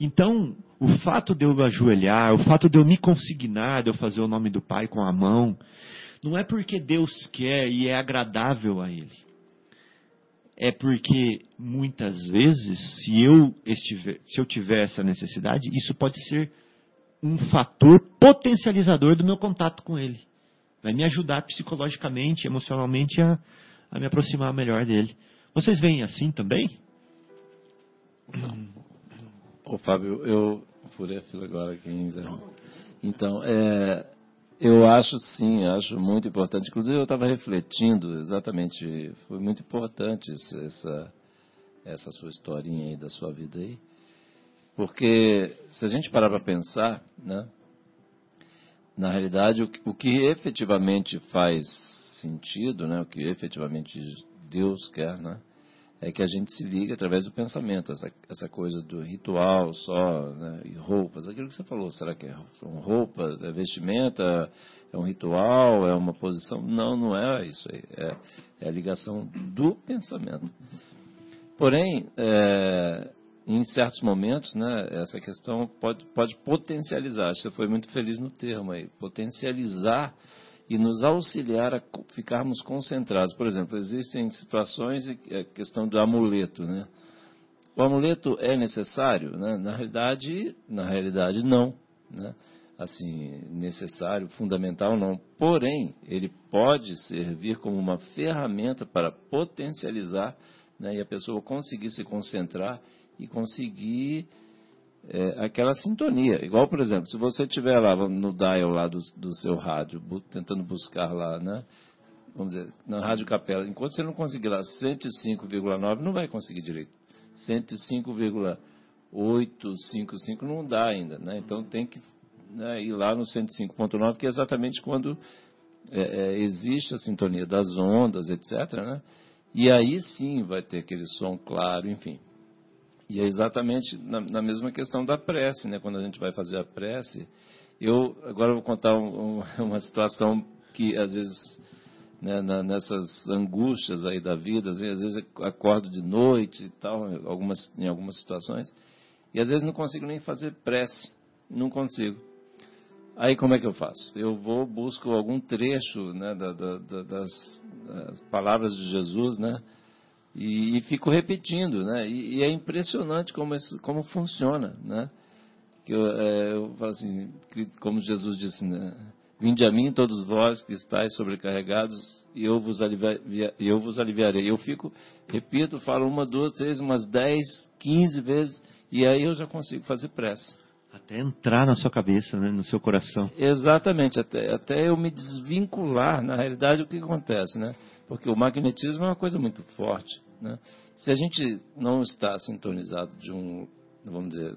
S1: Então, o fato de eu ajoelhar, o fato de eu me consignar, de eu fazer o nome do Pai com a mão, não é porque Deus quer e é agradável a Ele. É porque muitas vezes, se eu, estiver, se eu tiver essa necessidade, isso pode ser um fator potencializador do meu contato com Ele. Vai me ajudar psicologicamente, emocionalmente a, a me aproximar melhor dele. Vocês veem assim também?
S3: Ô Fábio, eu furei a fila agora aqui em Então, é, eu acho sim, acho muito importante. Inclusive eu estava refletindo exatamente, foi muito importante essa, essa sua historinha aí da sua vida aí. Porque se a gente parar para pensar, né, na realidade o, o que efetivamente faz sentido, né, o que efetivamente Deus quer, né, é que a gente se liga através do pensamento, essa, essa coisa do ritual só, né, e roupas, aquilo que você falou, será que é, são roupas, é vestimenta, é um ritual, é uma posição? Não, não é isso aí, é, é a ligação do pensamento. Porém, é, em certos momentos, né, essa questão pode, pode potencializar, você foi muito feliz no termo aí, potencializar e nos auxiliar a ficarmos concentrados. Por exemplo, existem situações, a é questão do amuleto, né? O amuleto é necessário? Né? Na realidade, na realidade não, né? Assim, necessário, fundamental não. Porém, ele pode servir como uma ferramenta para potencializar né? e a pessoa conseguir se concentrar e conseguir é, aquela sintonia. Igual, por exemplo, se você estiver lá no dial lá do, do seu rádio, tentando buscar lá, né? Vamos dizer, na Rádio Capela, enquanto você não conseguir lá 105,9, não vai conseguir direito. 105,855 não dá ainda, né? Então tem que né, ir lá no 105.9, que é exatamente quando é, é, existe a sintonia das ondas, etc. Né? E aí sim vai ter aquele som claro, enfim. E é exatamente na, na, mesma questão da prece, né? Quando a gente vai fazer a prece, eu agora eu vou contar um, um, uma situação que às vezes né, na, nessas angústias aí da vida, às vezes, às vezes acordo de noite e tal, algumas, em algumas situações, e às vezes não consigo nem fazer prece, não consigo. Aí como é que eu faço? Eu vou busco algum trecho né, da, da, das, das palavras de Jesus, né? E, e fico repetindo, né? E, e, é impressionante como, isso, como funciona, né? Que eu, é, eu falo assim, que, como Jesus disse, né? Vinde a mim todos vós que estáis sobrecarregados e eu vos, alivia, eu vos aliviarei. Eu fico, repito, falo uma, duas, três, umas dez, quinze vezes e aí eu já consigo fazer pressa.
S1: Até entrar na sua cabeça, né, no seu coração.
S3: Exatamente, até, até eu me desvincular, na realidade, o que acontece, né? Porque o magnetismo é uma coisa muito forte. Né? Se a gente não está sintonizado de um, vamos dizer,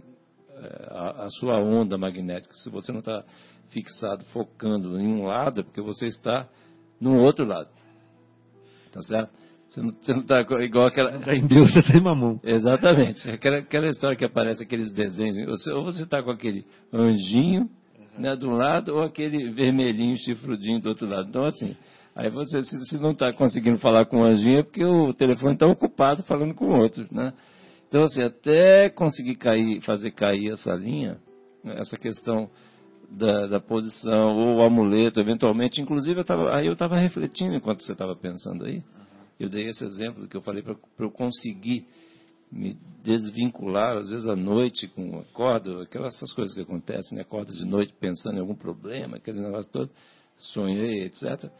S3: é, a, a sua onda magnética, se você não está fixado, focando em um lado, é porque você está no outro lado. Tá certo? Você não está igual aquela.
S1: Em Deus, você está em mamão.
S3: Exatamente. Aquela, aquela história que aparece, aqueles desenhos. Ou você está com aquele anjinho, né, de um lado ou aquele vermelhinho chifrudinho do outro lado. Então, assim, aí você, se, não está conseguindo falar com o anjinho, é porque o telefone está ocupado falando com outros, né? Então, assim, até conseguir cair, fazer cair essa linha, essa questão da, da, posição, ou o amuleto, eventualmente, inclusive, eu tava, aí eu estava refletindo enquanto você estava pensando aí, eu dei esse exemplo que eu falei para eu conseguir me desvincular, às vezes à noite, com acordo, aquelas coisas que acontecem, né? acordo de noite pensando em algum problema, aquele negócio todo, sonhei, etc.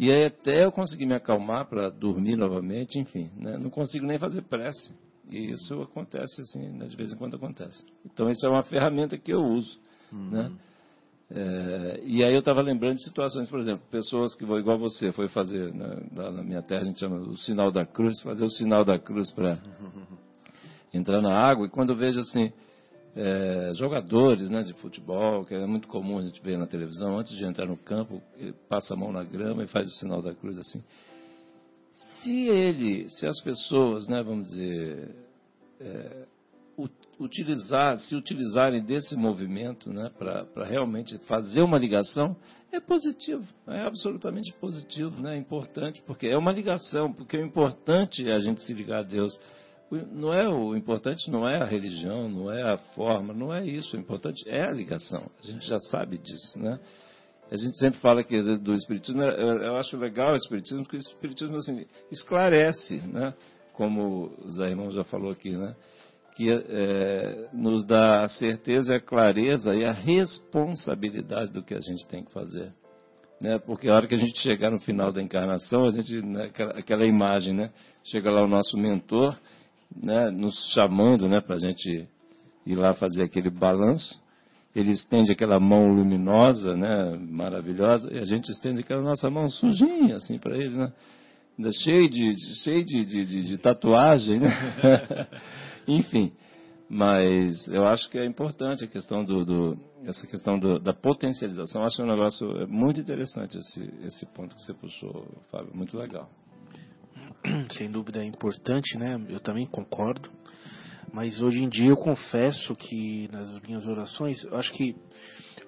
S3: E aí até eu conseguir me acalmar para dormir novamente, enfim, né? não consigo nem fazer prece. E isso acontece assim, né? de vez em quando acontece. Então isso é uma ferramenta que eu uso, uhum. né? É, e aí eu estava lembrando de situações, por exemplo, pessoas que, igual você, foi fazer, né, lá na minha terra a gente chama o sinal da cruz, fazer o sinal da cruz para entrar na água. E quando eu vejo assim, é, jogadores né, de futebol, que é muito comum a gente ver na televisão, antes de entrar no campo, passa a mão na grama e faz o sinal da cruz assim. Se ele, se as pessoas, né, vamos dizer, é, utilizar, se utilizarem desse movimento né, para realmente fazer uma ligação, é positivo, é absolutamente positivo, né, é importante, porque é uma ligação, porque o importante é a gente se ligar a Deus. Não é o importante não é a religião, não é a forma, não é isso. O importante é a ligação. A gente já sabe disso, né? A gente sempre fala que do espiritismo, eu acho legal o espiritismo, porque o espiritismo assim esclarece, né? Como o Zé Irmão já falou aqui, né? que é, nos dá a certeza, a clareza e a responsabilidade do que a gente tem que fazer. Né? Porque a hora que a gente chegar no final da encarnação, a gente, né, aquela, aquela, imagem, né? chega lá o nosso mentor, né, nos chamando né, para a gente ir lá fazer aquele balanço. Ele estende aquela mão luminosa, né, maravilhosa, e a gente estende aquela nossa mão sujinha assim para ele, né? ainda cheio de, cheio de, de, de, de tatuagem. Né? Enfim, mas eu acho que é importante a questão do, do essa questão do, da potencialização. Eu acho um negócio muito interessante esse, esse ponto que você puxou, Fábio. Muito legal.
S2: Sem dúvida é importante, né? Eu também concordo. Mas hoje em dia eu confesso que nas minhas orações, eu acho que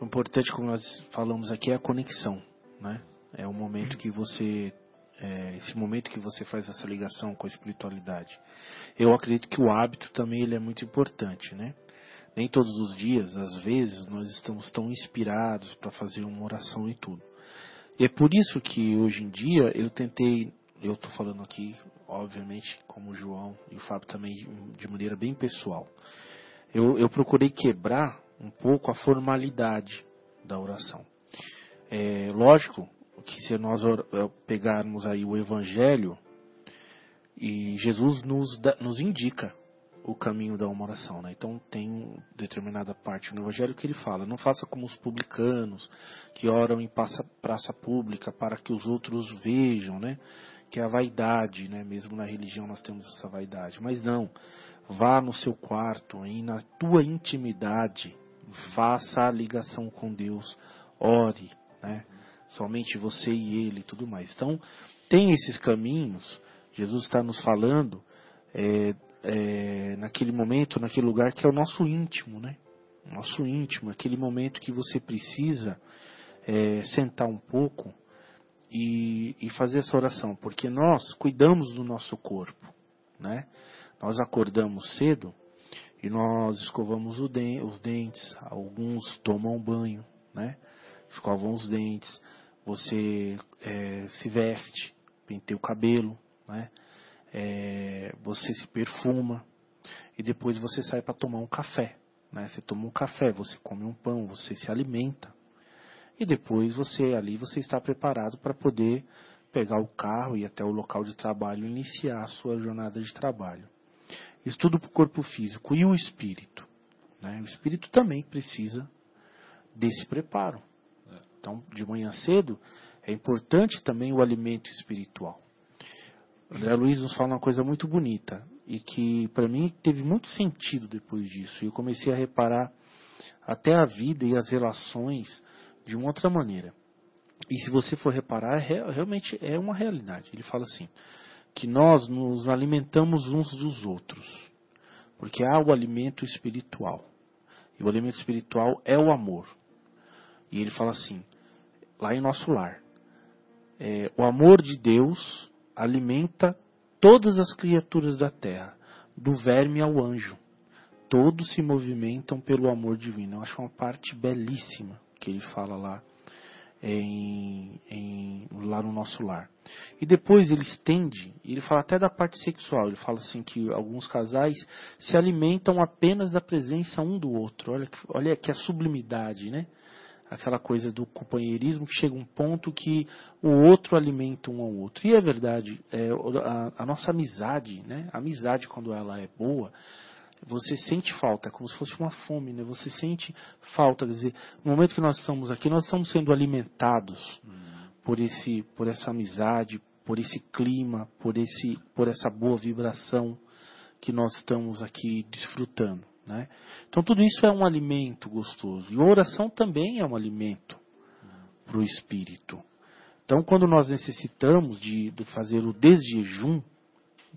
S2: o importante, como nós falamos aqui, é a conexão, né? É o momento que você é, esse momento que você faz essa ligação com a espiritualidade. Eu acredito que o hábito também ele é muito importante, né? Nem todos os dias, às vezes, nós estamos tão inspirados para fazer uma oração e tudo. E é por isso que hoje em dia eu tentei, eu estou falando aqui, obviamente, como o João e o Fábio também, de maneira bem pessoal. Eu, eu procurei quebrar um pouco a formalidade da oração. É, lógico, que se nós eh, pegarmos aí o Evangelho, e Jesus nos, nos indica o caminho da uma oração, né? Então tem determinada parte no Evangelho que ele fala: não faça como os publicanos que oram em praça, praça pública para que os outros vejam, né? Que é a vaidade, né? Mesmo na religião nós temos essa vaidade, mas não. Vá no seu quarto e na tua intimidade faça a ligação com Deus, ore, né? somente você e ele tudo mais. Então, tem esses caminhos, Jesus está nos falando é, é, naquele momento, naquele lugar que é o nosso íntimo, né? Nosso íntimo, aquele momento que você precisa é, sentar um pouco e, e fazer essa oração, porque nós cuidamos do nosso corpo, né? Nós acordamos cedo e nós escovamos os dentes, alguns tomam banho, né? Escovam os dentes, você é, se veste, penteia o cabelo, né? É, você se perfuma e depois você sai para tomar um café. Né? Você toma um café, você come um pão, você se alimenta e depois você ali você está preparado para poder pegar o carro e até o local de trabalho e iniciar a sua jornada de trabalho. Isso tudo para o corpo físico e o espírito. Né? O espírito também precisa desse preparo. Então, de manhã cedo, é importante também o alimento espiritual. André Luiz nos fala uma coisa muito bonita e que para mim teve muito sentido depois disso. E eu comecei a reparar até a vida e as relações de uma outra maneira. E se você for reparar, é, realmente é uma realidade. Ele fala assim: que nós nos alimentamos uns dos outros, porque há o alimento espiritual. E o alimento espiritual é o amor. E ele fala assim, lá em nosso lar, é, o amor de Deus alimenta todas as criaturas da terra, do verme ao anjo. Todos se movimentam pelo amor divino. Eu acho uma parte belíssima que ele fala lá em, em, lá no nosso lar. E depois ele estende, ele fala até da parte sexual, ele fala assim que alguns casais se alimentam apenas da presença um do outro. Olha, olha que a sublimidade, né? Aquela coisa do companheirismo que chega um ponto que o outro alimenta um ao outro. E é verdade, é, a, a nossa amizade, né? A amizade quando ela é boa, você sente falta, é como se fosse uma fome, né? Você sente falta, quer dizer, no momento que nós estamos aqui, nós estamos sendo alimentados hum. por esse, por essa amizade, por esse clima, por esse, por essa boa vibração que nós estamos aqui desfrutando, né? Então tudo isso é um alimento gostoso e a oração também é um alimento para o espírito. Então quando nós necessitamos de, de fazer o desjejum,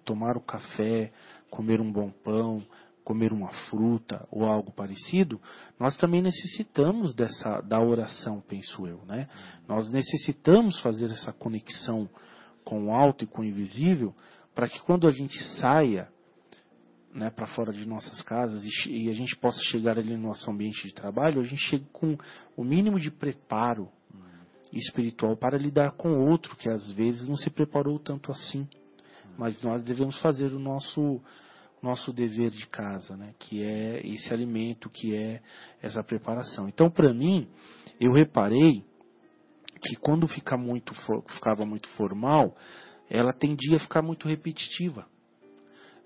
S2: tomar o café, comer um bom pão, comer uma fruta ou algo parecido, nós também necessitamos dessa da oração, penso eu, né? Nós necessitamos fazer essa conexão com o alto e com o invisível, para que quando a gente saia né, para fora de nossas casas e, e, a gente possa chegar ali no nosso ambiente de trabalho, a gente chegue com o mínimo de preparo espiritual para lidar com outro, que às vezes não se preparou tanto assim. Mas nós devemos fazer o nosso nosso dever de casa, né? que é esse alimento, que é essa preparação. Então, para mim, eu reparei que quando fica muito, ficava muito formal, ela tendia a ficar muito repetitiva.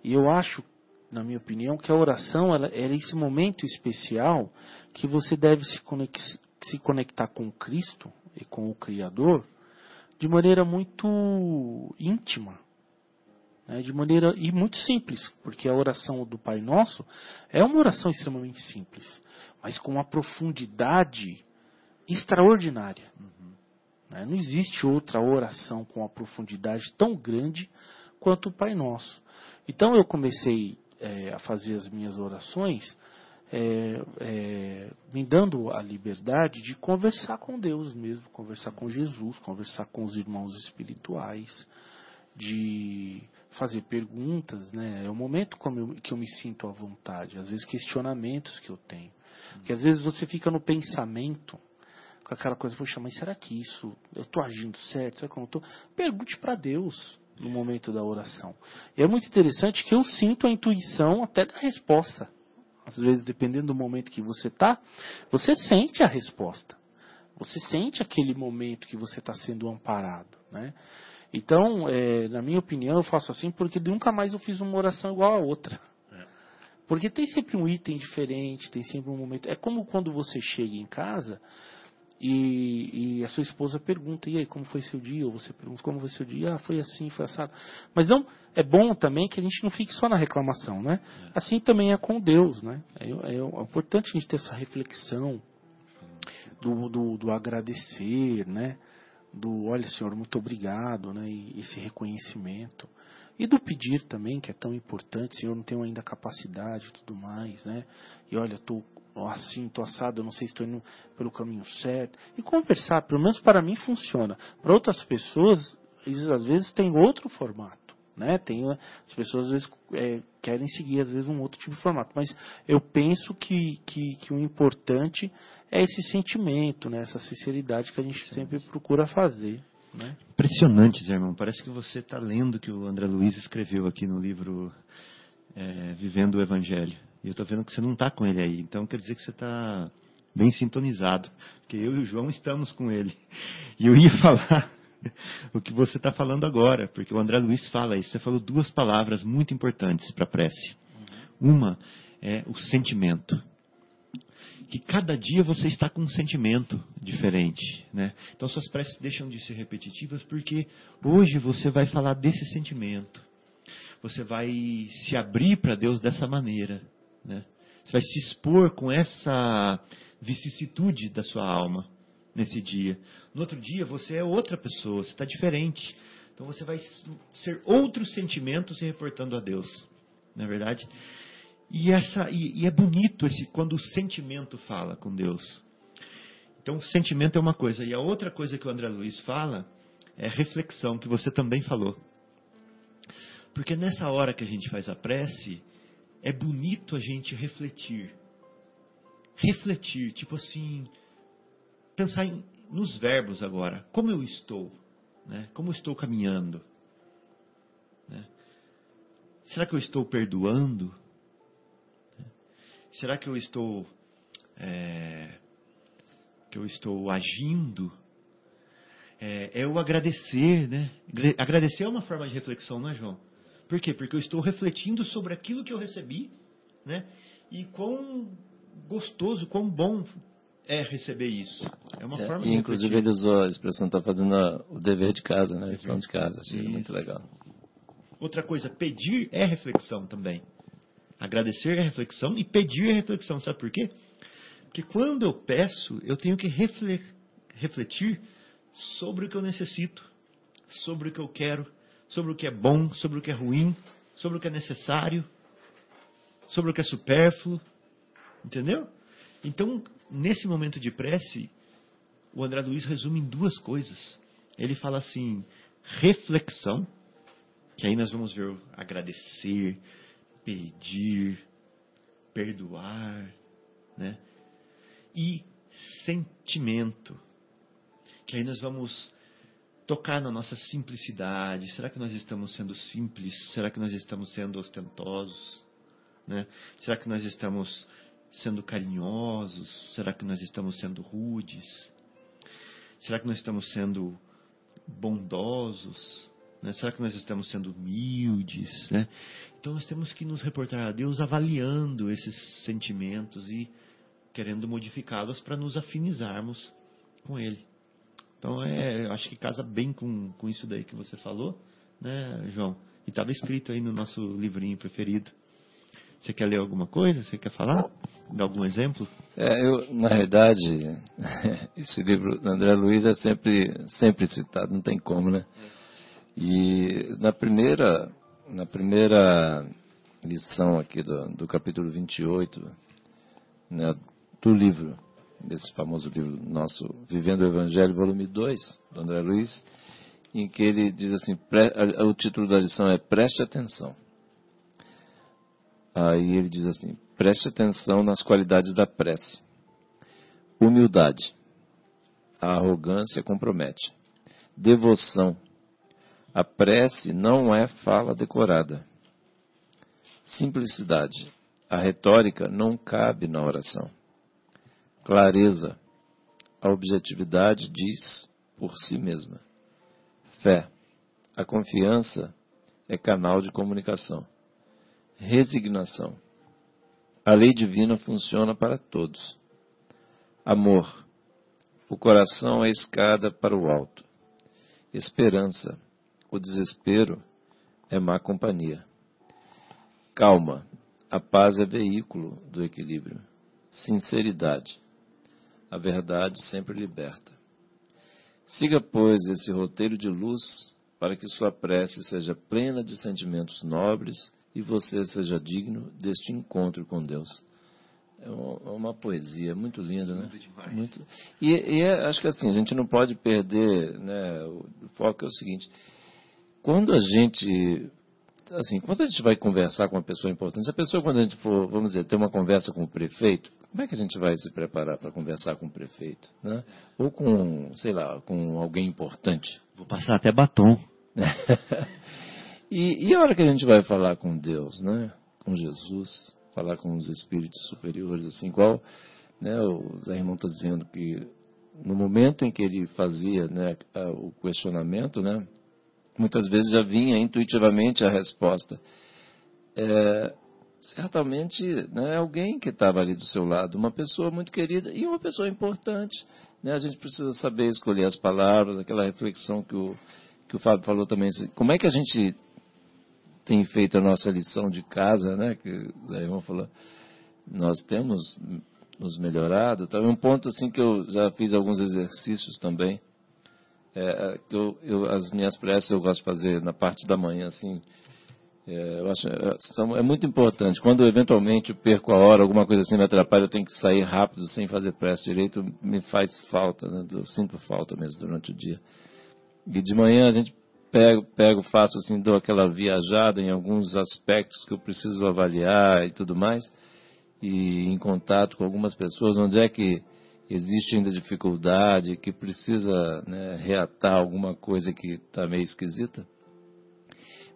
S2: E eu acho, na minha opinião, que a oração ela, é esse momento especial que você deve se, conex, se conectar com Cristo e com o Criador de maneira muito íntima né, de maneira e muito simples, porque a oração do Pai Nosso é uma oração extremamente simples, mas com uma profundidade extraordinária. Uhum. Né, não existe outra oração com uma profundidade tão grande quanto o Pai Nosso. Então eu comecei é, a fazer as minhas orações é, é, me dando a liberdade de conversar com Deus mesmo, conversar com Jesus, conversar com os irmãos espirituais, de fazer perguntas, né? É o momento eu, que eu me sinto à vontade, às vezes questionamentos que eu tenho. Porque às vezes você fica no pensamento com aquela coisa, poxa, mas será que isso, eu estou agindo certo? Será que eu não estou? Pergunte para Deus no momento da oração. E é muito interessante que eu sinto a intuição até da resposta. Às vezes, dependendo do momento que você está, você sente a resposta. Você sente aquele momento que você está sendo amparado, né? Então, é, na minha opinião, eu faço assim porque nunca mais eu fiz uma oração igual a outra. É. Porque tem sempre um item diferente, tem sempre um momento. É como quando você chega em casa e, e, a sua esposa pergunta, e aí, como foi seu dia? Ou você pergunta, como foi seu dia? Ah, foi assim, foi assado. Mas não, é bom também que a gente não fique só na reclamação, né? É. Assim também é com Deus, né? É, é, é, importante a gente ter essa reflexão do, do, do agradecer, né? Do olha Senhor, muito obrigado, né? E esse reconhecimento. E do pedir também, que é tão importante, Senhor, não tenho ainda capacidade tudo mais, né? E olha, estou assim, estou assado, eu não sei se estou indo pelo caminho certo. E conversar, pelo menos para mim funciona. Para outras pessoas, às vezes têm outro formato. Né? Tem, as pessoas às vezes é, querem seguir às vezes um outro tipo de formato, mas eu penso que, que, que o importante é esse sentimento, né? essa sinceridade que a gente sempre procura fazer. Né?
S1: Impressionante, Zé irmão. Parece que você está lendo o que o André Luiz escreveu aqui no livro é, Vivendo o Evangelho. E eu estou vendo que você não está com ele aí. Então quer dizer que você está bem sintonizado. Porque eu e o João estamos com ele. E eu ia falar o que você está falando agora, porque o André Luiz fala isso. Você falou duas palavras muito importantes para a prece. Uma é o sentimento. Que cada dia você está com um sentimento diferente. Né? Então suas preces deixam de ser repetitivas porque hoje você vai falar desse sentimento. Você vai se abrir para Deus dessa maneira. Né? Você vai se expor com essa vicissitude da sua alma nesse dia. No outro dia você é outra pessoa, você está diferente. Então você vai ser outros sentimentos se reportando a Deus. Não é verdade? E, essa, e, e é bonito esse quando o sentimento fala com Deus. Então, sentimento é uma coisa. E a outra coisa que o André Luiz fala é reflexão, que você também falou. Porque nessa hora que a gente faz a prece, é bonito a gente refletir. Refletir, tipo assim, pensar em, nos verbos agora. Como eu estou? Né? Como eu estou caminhando? Né? Será que eu estou perdoando? Será que eu estou é, que eu estou agindo? É, é o agradecer, né? Agradecer é uma forma de reflexão, não é, João? Por quê? Porque eu estou refletindo sobre aquilo que eu recebi, né? E quão gostoso, quão bom é receber isso. É uma
S3: é,
S1: forma
S3: e,
S1: de
S3: inclusive
S1: refletir.
S3: ele usou a expressão está fazendo a, o dever de casa, né? A lição de casa. Achei
S1: Isso.
S3: muito legal.
S1: Outra coisa, pedir é reflexão também. Agradecer é reflexão e pedir é reflexão. Sabe por quê? Porque quando eu peço, eu tenho que refle- refletir sobre o que eu necessito, sobre o que eu quero, sobre o que é bom, sobre o que é ruim, sobre o que é necessário, sobre o que é supérfluo. Entendeu? Então, nesse momento de prece, o André Luiz resume em duas coisas. Ele fala assim: reflexão, que aí nós vamos ver agradecer, pedir, perdoar, né? E sentimento, que aí nós vamos tocar na nossa simplicidade. Será que nós estamos sendo simples? Será que nós estamos sendo ostentosos? Né? Será que nós estamos sendo carinhosos? Será que nós estamos sendo rudes? Será que nós estamos sendo bondosos? Né? Será que nós estamos sendo humildes? Né? Então nós temos que nos reportar a Deus avaliando esses sentimentos e querendo modificá-los para nos afinizarmos com Ele. Então é, acho que casa bem com, com isso daí que você falou, né, João? E estava escrito aí no nosso livrinho preferido. Você quer ler alguma coisa? Você quer falar? Dar algum exemplo?
S3: É, eu, na realidade, esse livro do André Luiz é sempre, sempre citado, não tem como, né? E na primeira, na primeira lição aqui do, do capítulo 28, né, do livro, desse famoso livro nosso, Vivendo o Evangelho, volume 2, do André Luiz, em que ele diz assim, pre, o título da lição é Preste Atenção. Aí ele diz assim: preste atenção nas qualidades da prece. Humildade. A arrogância compromete. Devoção. A prece não é fala decorada. Simplicidade. A retórica não cabe na oração. Clareza. A objetividade diz por si mesma. Fé. A confiança é canal de comunicação. Resignação. A lei divina funciona para todos. Amor. O coração é escada para o alto. Esperança. O desespero é má companhia. Calma. A paz é veículo do equilíbrio. Sinceridade. A verdade sempre liberta. Siga, pois, esse roteiro de luz para que sua prece seja plena de sentimentos nobres e você seja digno deste encontro com Deus. É uma, uma poesia muito linda, né?
S1: Demais.
S3: Muito. E, e é- acho que assim, a gente não pode perder, né? O foco é o seguinte: quando a gente, assim, quando a gente vai conversar com uma pessoa importante, a pessoa quando a gente for, vamos dizer, ter uma conversa com o prefeito, como é que a gente vai se preparar para conversar com o prefeito, né? Ou com, sei lá, com alguém importante?
S1: Vou passar até batom.
S3: E, e a hora que a gente vai falar com Deus, né? Com Jesus, falar com os espíritos superiores, assim, igual né, o Zé Irmão está dizendo que no momento em que ele fazia né, o questionamento, né, muitas vezes já vinha intuitivamente a resposta. É, certamente né, é alguém que estava ali do seu lado, uma pessoa muito querida e uma pessoa importante. Né? A gente precisa saber escolher as palavras, aquela reflexão que o, que o Fábio falou também. assim, Como é que a gente tem feito a nossa lição de casa, né? Que Zé Irmão falou, nós temos nos melhorado. Tá? Um ponto assim que eu já fiz alguns exercícios também. É, que eu, eu, as minhas preces eu gosto de fazer na parte da manhã, assim, É, eu acho é, é muito importante. Quando eventualmente eu perco a hora, alguma coisa assim me atrapalha, eu tenho que sair rápido sem fazer prece direito, me faz falta, né? eu sinto falta mesmo durante o dia. E de manhã a gente pega, pego, faço assim, dou aquela viajada em alguns aspectos que eu preciso avaliar e tudo mais, e em contato com algumas pessoas, onde é que existe ainda dificuldade, que precisa né, reatar alguma coisa que está meio esquisita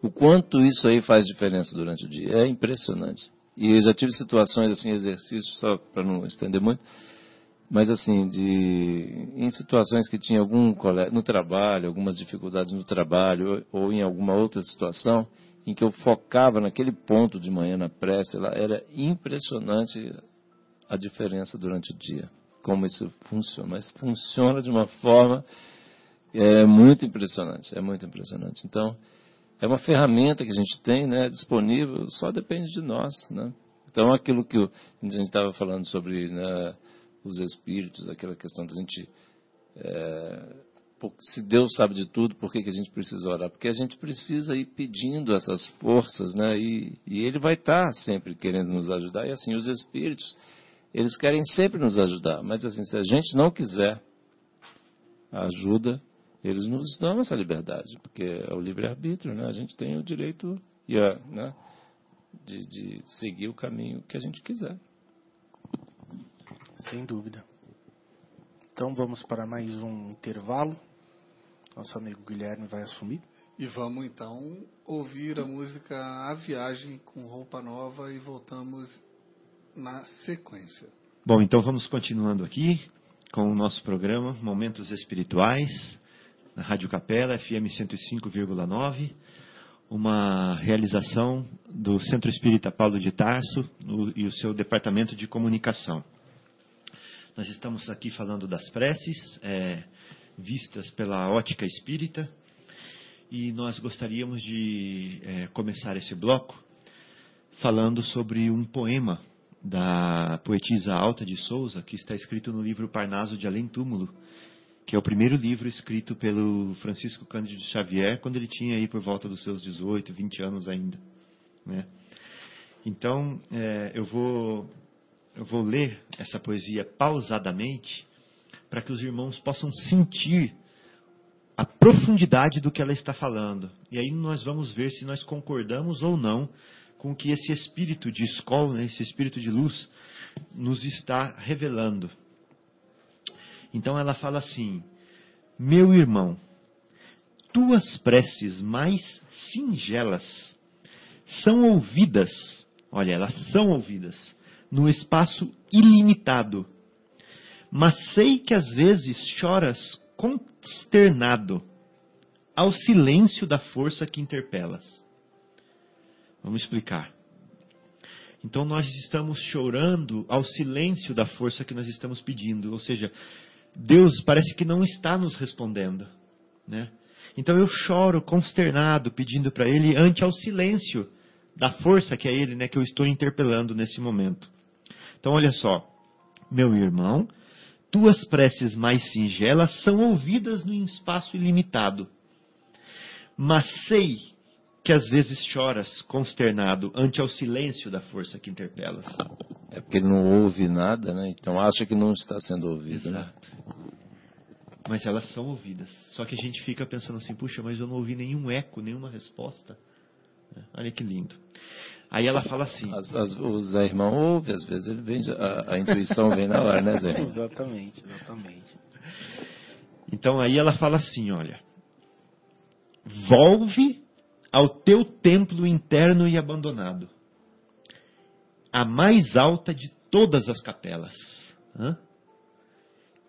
S3: o quanto isso aí faz diferença durante o dia. É impressionante. E eu já tive situações assim, exercícios, só para não estender muito, mas assim, de, em situações que tinha algum no trabalho, algumas dificuldades no trabalho, ou, em alguma outra situação, em que eu focava naquele ponto de manhã na prece, era impressionante a diferença durante o dia. Como isso funciona. Mas funciona de uma forma é muito impressionante. É muito impressionante. Então, é uma ferramenta que a gente tem né, disponível, só depende de nós. Né? Então, aquilo que a gente estava falando sobre né, os espíritos, aquela questão da gente. É, se Deus sabe de tudo, por que, que a gente precisa orar? Porque a gente precisa ir pedindo essas forças, né? E, e Ele vai estar tá sempre querendo nos ajudar. E assim, os espíritos, eles querem sempre nos ajudar. Mas assim, se a gente não quiser ajuda, eles nos dão essa liberdade, porque é o livre-arbítrio, né? A gente tem o direito e a, né, de, de seguir o caminho que a gente quiser.
S2: Sem dúvida. Então vamos para mais um intervalo. Nosso amigo Guilherme vai assumir.
S4: E vamos então ouvir a música A Viagem com Roupa Nova e voltamos na sequência.
S1: Bom, então vamos continuando aqui com o nosso programa Momentos Espirituais na Rádio Capela, FM 105,9, uma realização do Centro Espírita Paulo de Tarso e o seu departamento de comunicação. Nós estamos aqui falando das preces, é, vistas pela ótica espírita, e nós gostaríamos de é, começar esse bloco falando sobre um poema da poetisa Alta de Souza, que está escrito no livro Parnaso de Além Túmulo, que é o primeiro livro escrito pelo Francisco Cândido Xavier quando ele tinha aí por volta dos seus 18, 20 anos ainda. Né? Então, é, eu, vou, eu vou ler essa poesia pausadamente para que os irmãos possam sentir a profundidade do que ela está falando. E aí nós vamos ver se nós concordamos ou não com que esse espírito de escola, esse espírito de luz, nos está revelando. Então ela fala assim: Meu irmão, tuas preces mais singelas são ouvidas, olha, elas são ouvidas, no espaço ilimitado. Mas sei que às vezes choras consternado ao silêncio da força que interpelas. Vamos explicar. Então nós estamos chorando ao silêncio da força que nós estamos pedindo, ou seja, Deus parece que não está nos respondendo, né? Então eu choro consternado, pedindo para Ele ante ao silêncio da força que é Ele, né, que eu estou interpelando nesse momento. Então olha só, meu irmão, tuas preces mais singelas são ouvidas no espaço ilimitado. Mas sei que às vezes choras consternado ante ao silêncio da força que interpelas.
S3: É porque ele não ouve nada, né? Então acha que não está sendo ouvido, né? Exato. né?
S1: Mas elas são ouvidas. Só que a gente fica pensando assim, puxa, mas eu não ouvi nenhum eco, nenhuma resposta. É, olha que lindo. Aí ela fala assim.
S3: As, as, o Zé Irmão ouve, às vezes ele vem, a, a intuição vem na hora, né, Zé?
S2: exatamente, exatamente.
S1: Então aí ela fala assim, olha. Volve ao teu templo interno e abandonado, a mais alta de todas as capelas. Hã?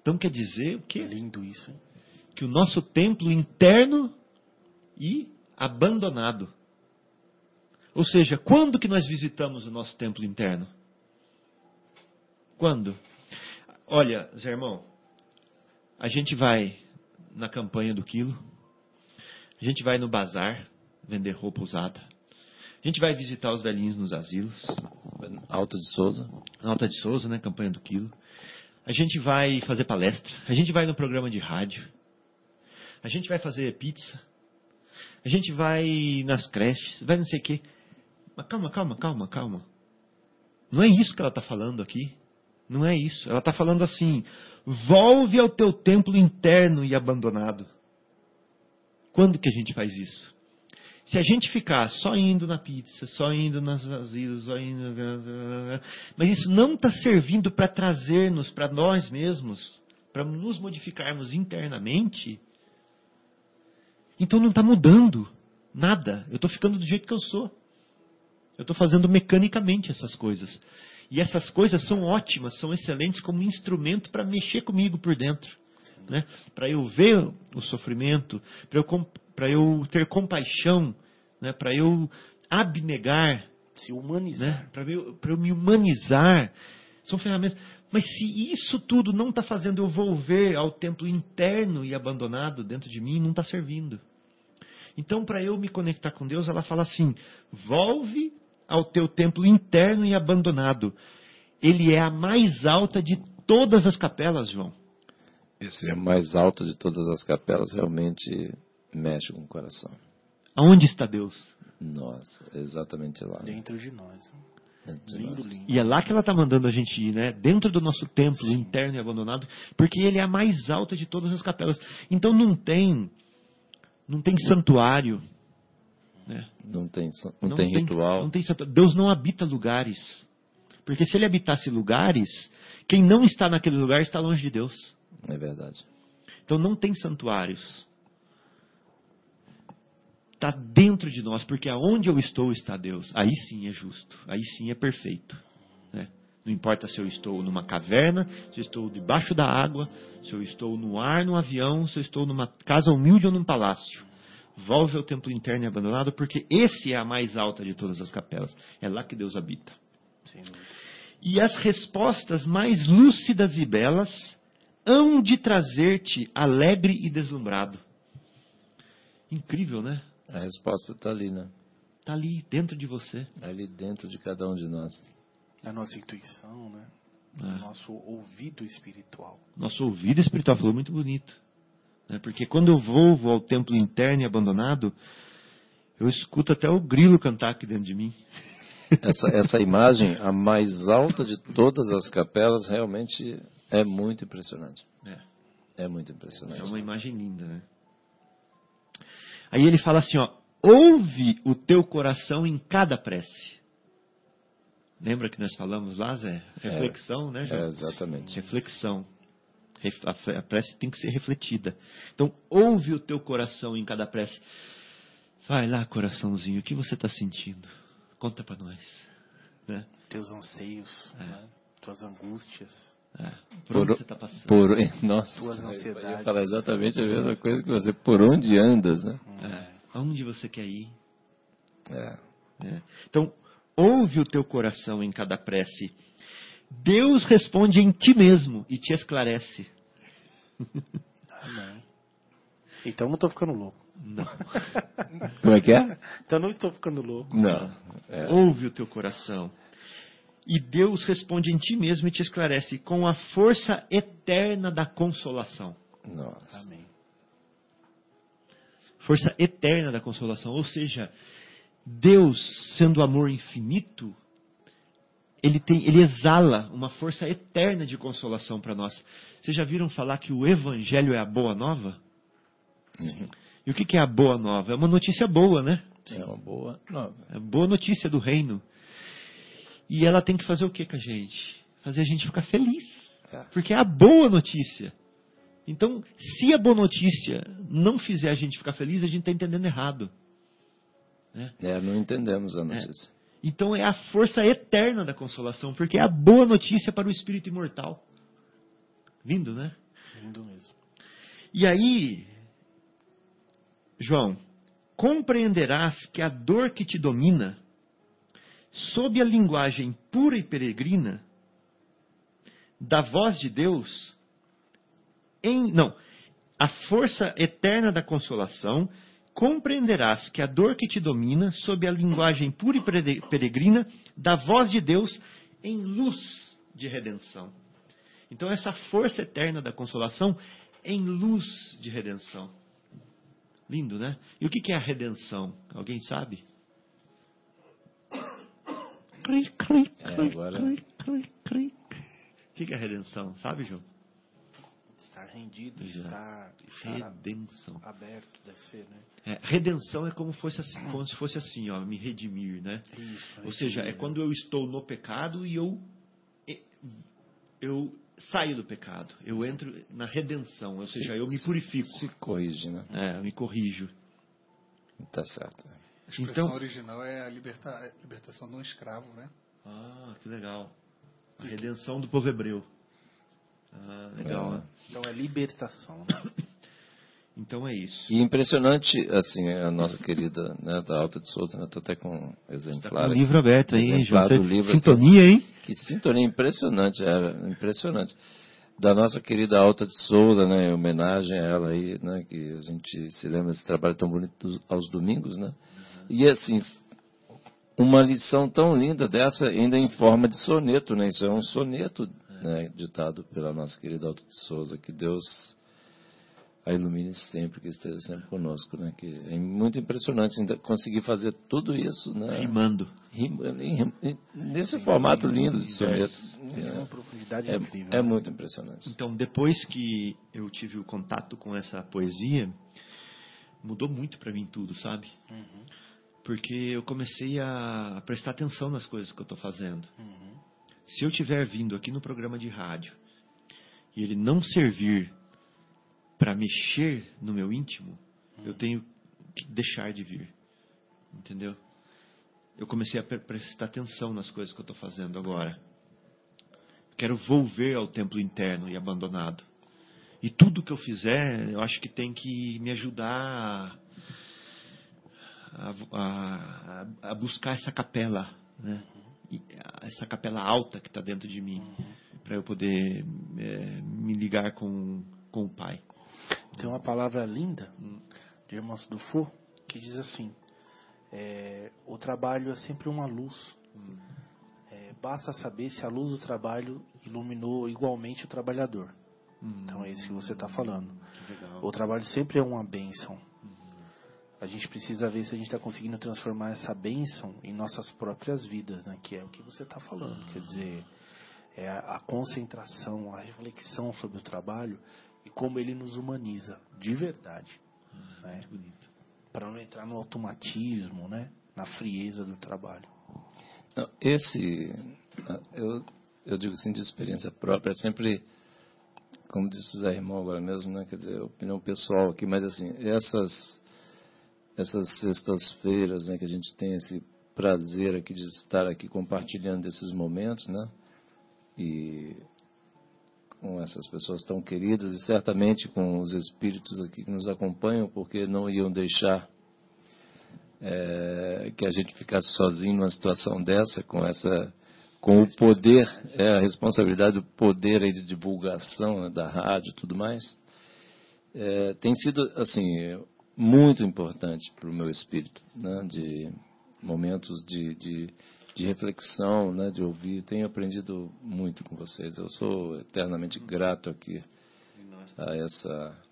S1: Então quer dizer o quê?
S2: É lindo isso, hein?
S1: Que o nosso templo interno e abandonado. Ou seja, quando que nós visitamos o nosso templo interno? Quando? Olha, Zé Irmão, a gente vai na campanha do quilo, a gente vai no bazar vender roupa usada, a gente vai visitar os velhinhos nos asilos.
S3: Alta de Souza.
S1: Alta de Souza, né? Campanha do quilo a gente vai fazer palestra, a gente vai no programa de rádio, a gente vai fazer pizza, A gente vai nas creches, vai não sei o quê. Mas calma, calma, calma, calma. Não é isso que ela está falando aqui. Não é isso. Ela está falando assim: volve ao teu templo interno e abandonado. Quando que a gente faz isso? Se a gente ficar só indo na pizza, só indo nas asilos, só indo. Mas isso não está servindo para trazer-nos para nós mesmos, para nos modificarmos internamente, então não está mudando nada. Eu estou ficando do jeito que eu sou. Eu estou fazendo mecanicamente essas coisas. E essas coisas são ótimas, são excelentes como instrumento para mexer comigo por dentro. Né? Para eu ver o sofrimento, para eu, eu ter compaixão, né? para eu abnegar.
S2: Se humanizar.
S1: Né? Para eu, eu me humanizar. São ferramentas. Mas se isso tudo não está fazendo eu volver ao templo interno e abandonado dentro de mim, não está servindo. Então, para eu me conectar com Deus, ela fala assim: volve ao teu templo interno e abandonado. Ele é a mais alta de todas as capelas, João.
S3: Esse é a mais alta de todas as capelas, realmente mexe com o coração.
S1: Aonde está Deus?
S3: Nossa, exatamente lá.
S2: Dentro de nós.
S1: Lindo, lindo. E é lá que ela está mandando a gente ir, né? Dentro do nosso templo Sim. interno e abandonado, porque ele é a mais alta de todas as capelas. Então não tem, não tem santuário, né?
S3: Não tem, não, não tem, tem, ritual.
S1: Não tem Deus não habita lugares. Porque se ele habitasse lugares, quem não está naquele lugar está longe de Deus.
S3: É verdade.
S1: Então não tem santuários. Está dentro de nós, porque aonde eu estou está Deus. Aí sim é justo. Aí sim é perfeito. Né? Não importa se eu estou numa caverna, se eu estou debaixo da água, se eu estou no ar, no avião, se eu estou numa casa humilde ou num palácio volve ao templo interno e abandonado, porque esse é a mais alta de todas as capelas. É lá que Deus habita. Sim. E as respostas mais lúcidas e belas hão de trazer-te alegre e deslumbrado. Incrível, né?
S3: A resposta está ali, né?
S1: Está ali, dentro de você.
S3: Ali dentro de cada um de nós.
S2: A nossa intuição, né? É. O nosso ouvido espiritual.
S1: Nosso ouvido espiritual falou muito bonito. Né? Porque quando eu vou ao templo interno e abandonado, eu escuto até o grilo cantar aqui dentro de mim.
S3: Essa, essa imagem, a mais alta de todas as capelas, realmente é muito impressionante. É. É muito impressionante.
S1: É uma imagem linda, né? Aí ele fala assim, ó, ouve o teu coração em cada prece. Lembra que nós falamos lá, Zé? É. Reflexão,
S3: é,
S1: né?
S3: É, exatamente.
S1: Reflexão a prece tem que ser refletida. Então, ouve o teu coração em cada prece. Vai lá, coraçãozinho, o que você está sentindo? Conta para nós. Né?
S2: Teus anseios, é. né? tuas angústias.
S1: É. Por, por onde você está passando?
S3: Por, nossa. Eu ia falar exatamente a mesma coisa que você. Por onde andas, né?
S1: É. Aonde você quer ir?
S3: É.
S1: é. Então, ouve o teu coração em cada prece Deus responde em ti mesmo e te esclarece.
S2: Amém. Então não estou ficando louco.
S1: Não.
S3: Como é que é?
S2: Então não estou ficando louco.
S3: Não.
S1: É. Ouve o teu coração. E Deus responde em ti mesmo e te esclarece com a força eterna da consolação.
S3: Nossa.
S2: Amém.
S1: Força eterna da consolação. Ou seja, Deus, sendo amor infinito, ele, tem, ele exala uma força eterna de consolação para nós. Vocês já viram falar que o Evangelho é a boa nova?
S3: Sim.
S1: E o que, que é a boa nova? É uma notícia boa, né?
S3: É uma boa nova.
S1: É boa notícia do reino. E ela tem que fazer o que com a gente? Fazer a gente ficar feliz. É. Porque é a boa notícia. Então, se a boa notícia não fizer a gente ficar feliz, a gente está entendendo errado.
S3: Né? É, não entendemos a notícia.
S1: É. Então é a força eterna da consolação, porque é a boa notícia para o espírito imortal. Lindo, né?
S2: Lindo mesmo.
S1: E aí, João, compreenderás que a dor que te domina, sob a linguagem pura e peregrina da voz de Deus, em, não, a força eterna da consolação compreenderás que a dor que te domina, sob a linguagem pura e peregrina da voz de Deus, em luz de redenção. Então, essa força eterna da consolação em luz de redenção. Lindo, né? E o que é a redenção? Alguém sabe? Cri, cri,
S3: É,
S1: cri,
S3: agora-
S1: cri, cri, cri. O que é redenção? Sabe, João?
S2: Estar rendido,
S1: Exato.
S2: estar, estar
S1: Redenção.
S2: aberto, deve ser, né?
S1: É, redenção é como, fosse assim, como se fosse assim, ó, me redimir, né?
S2: Isso.
S1: Ou seja, é quando eu estou no pecado e eu eu saio do pecado. Eu entro na redenção, ou seja, eu me purifico.
S3: Se corrige, né?
S1: É, eu me corrijo.
S3: Tá certo.
S4: A expressão
S1: Então-
S4: original é a liberta, a libertação de um escravo, né?
S1: Ah, que legal. A redenção do povo hebreu. Ah, legal.
S3: É.
S1: né?
S2: Então é libertação, né?
S1: Então é isso.
S3: E impressionante, assim, a nossa querida né, da Alta de Souza, né? Tô até com um
S1: Tá
S3: exemplar.
S1: com o livro aberto aí, hein,
S3: exemplar
S1: João?
S3: do
S1: Você-
S3: livro
S1: Sintonia, hein?
S3: Que sintonia impressionante, era impressionante. Da nossa querida Alta de Souza, né, em homenagem a ela aí, né, que a gente se lembra desse trabalho tão bonito aos domingos, né? E assim, uma lição tão linda dessa, ainda em forma de soneto, né? Isso é um soneto, né, ditado pela nossa querida Alta de Souza, que Deus a ilumine sempre, que esteja sempre conosco, né? Que é muito impressionante ainda conseguir fazer tudo isso, né?
S1: Rimando.
S3: Rima- em- em- nesse formato lindo de soneto.
S2: Tem uma profundidade
S3: É,
S2: incrível.
S3: é
S2: né?
S3: muito impressionante.
S1: Então, depois que eu tive o contato com essa poesia, mudou muito para mim tudo, sabe?
S2: Uhum,
S1: Porque eu comecei a prestar atenção nas coisas que eu estou fazendo.
S2: uhum.
S1: Se eu tiver vindo aqui no programa de rádio e ele não servir para mexer no meu íntimo, eu tenho que deixar de vir. Entendeu? Eu comecei a pre- prestar atenção nas coisas que eu estou fazendo agora. Quero volver ao templo interno e abandonado. E tudo que eu fizer, eu acho que tem que me ajudar a, a- a- buscar essa capela, né? Essa capela alta que está dentro de mim, para eu poder é, me ligar com, com o Pai.
S2: Tem uma palavra linda
S1: Hum.
S2: de Irmãos do Fu que diz assim: é, o trabalho é sempre uma luz.
S1: Hum.
S2: É, basta saber se a luz do trabalho iluminou igualmente o trabalhador. Então é isso que você está falando. O trabalho sempre é uma bênção. A gente precisa ver se a gente está conseguindo transformar essa bênção em nossas próprias vidas, né? Que é o que você está falando. Quer dizer, é a, concentração, a reflexão sobre o trabalho e como ele nos humaniza, de verdade. né?
S1: Muito bonito.
S2: Para não entrar no automatismo, né? Na frieza do trabalho.
S3: Não, esse, ah, eu, eu digo assim de experiência própria, é sempre, como disse o Zé Irmão agora mesmo, né, quer dizer, opinião pessoal aqui, mas assim, essas, essas sextas-feiras, né, que a gente tem esse prazer aqui de estar aqui compartilhando esses momentos, né, e com essas pessoas tão queridas e certamente com os espíritos aqui que nos acompanham, porque não iam deixar é, que a gente ficasse sozinho numa situação dessa, com essa, com o poder, é, a responsabilidade do poder aí de divulgação né, da rádio e tudo mais, é, tem sido assim muito importante para o meu espírito, né, de momentos de, de, de reflexão, né, de ouvir. Tenho aprendido muito com vocês. Eu sou eternamente grato aqui a essa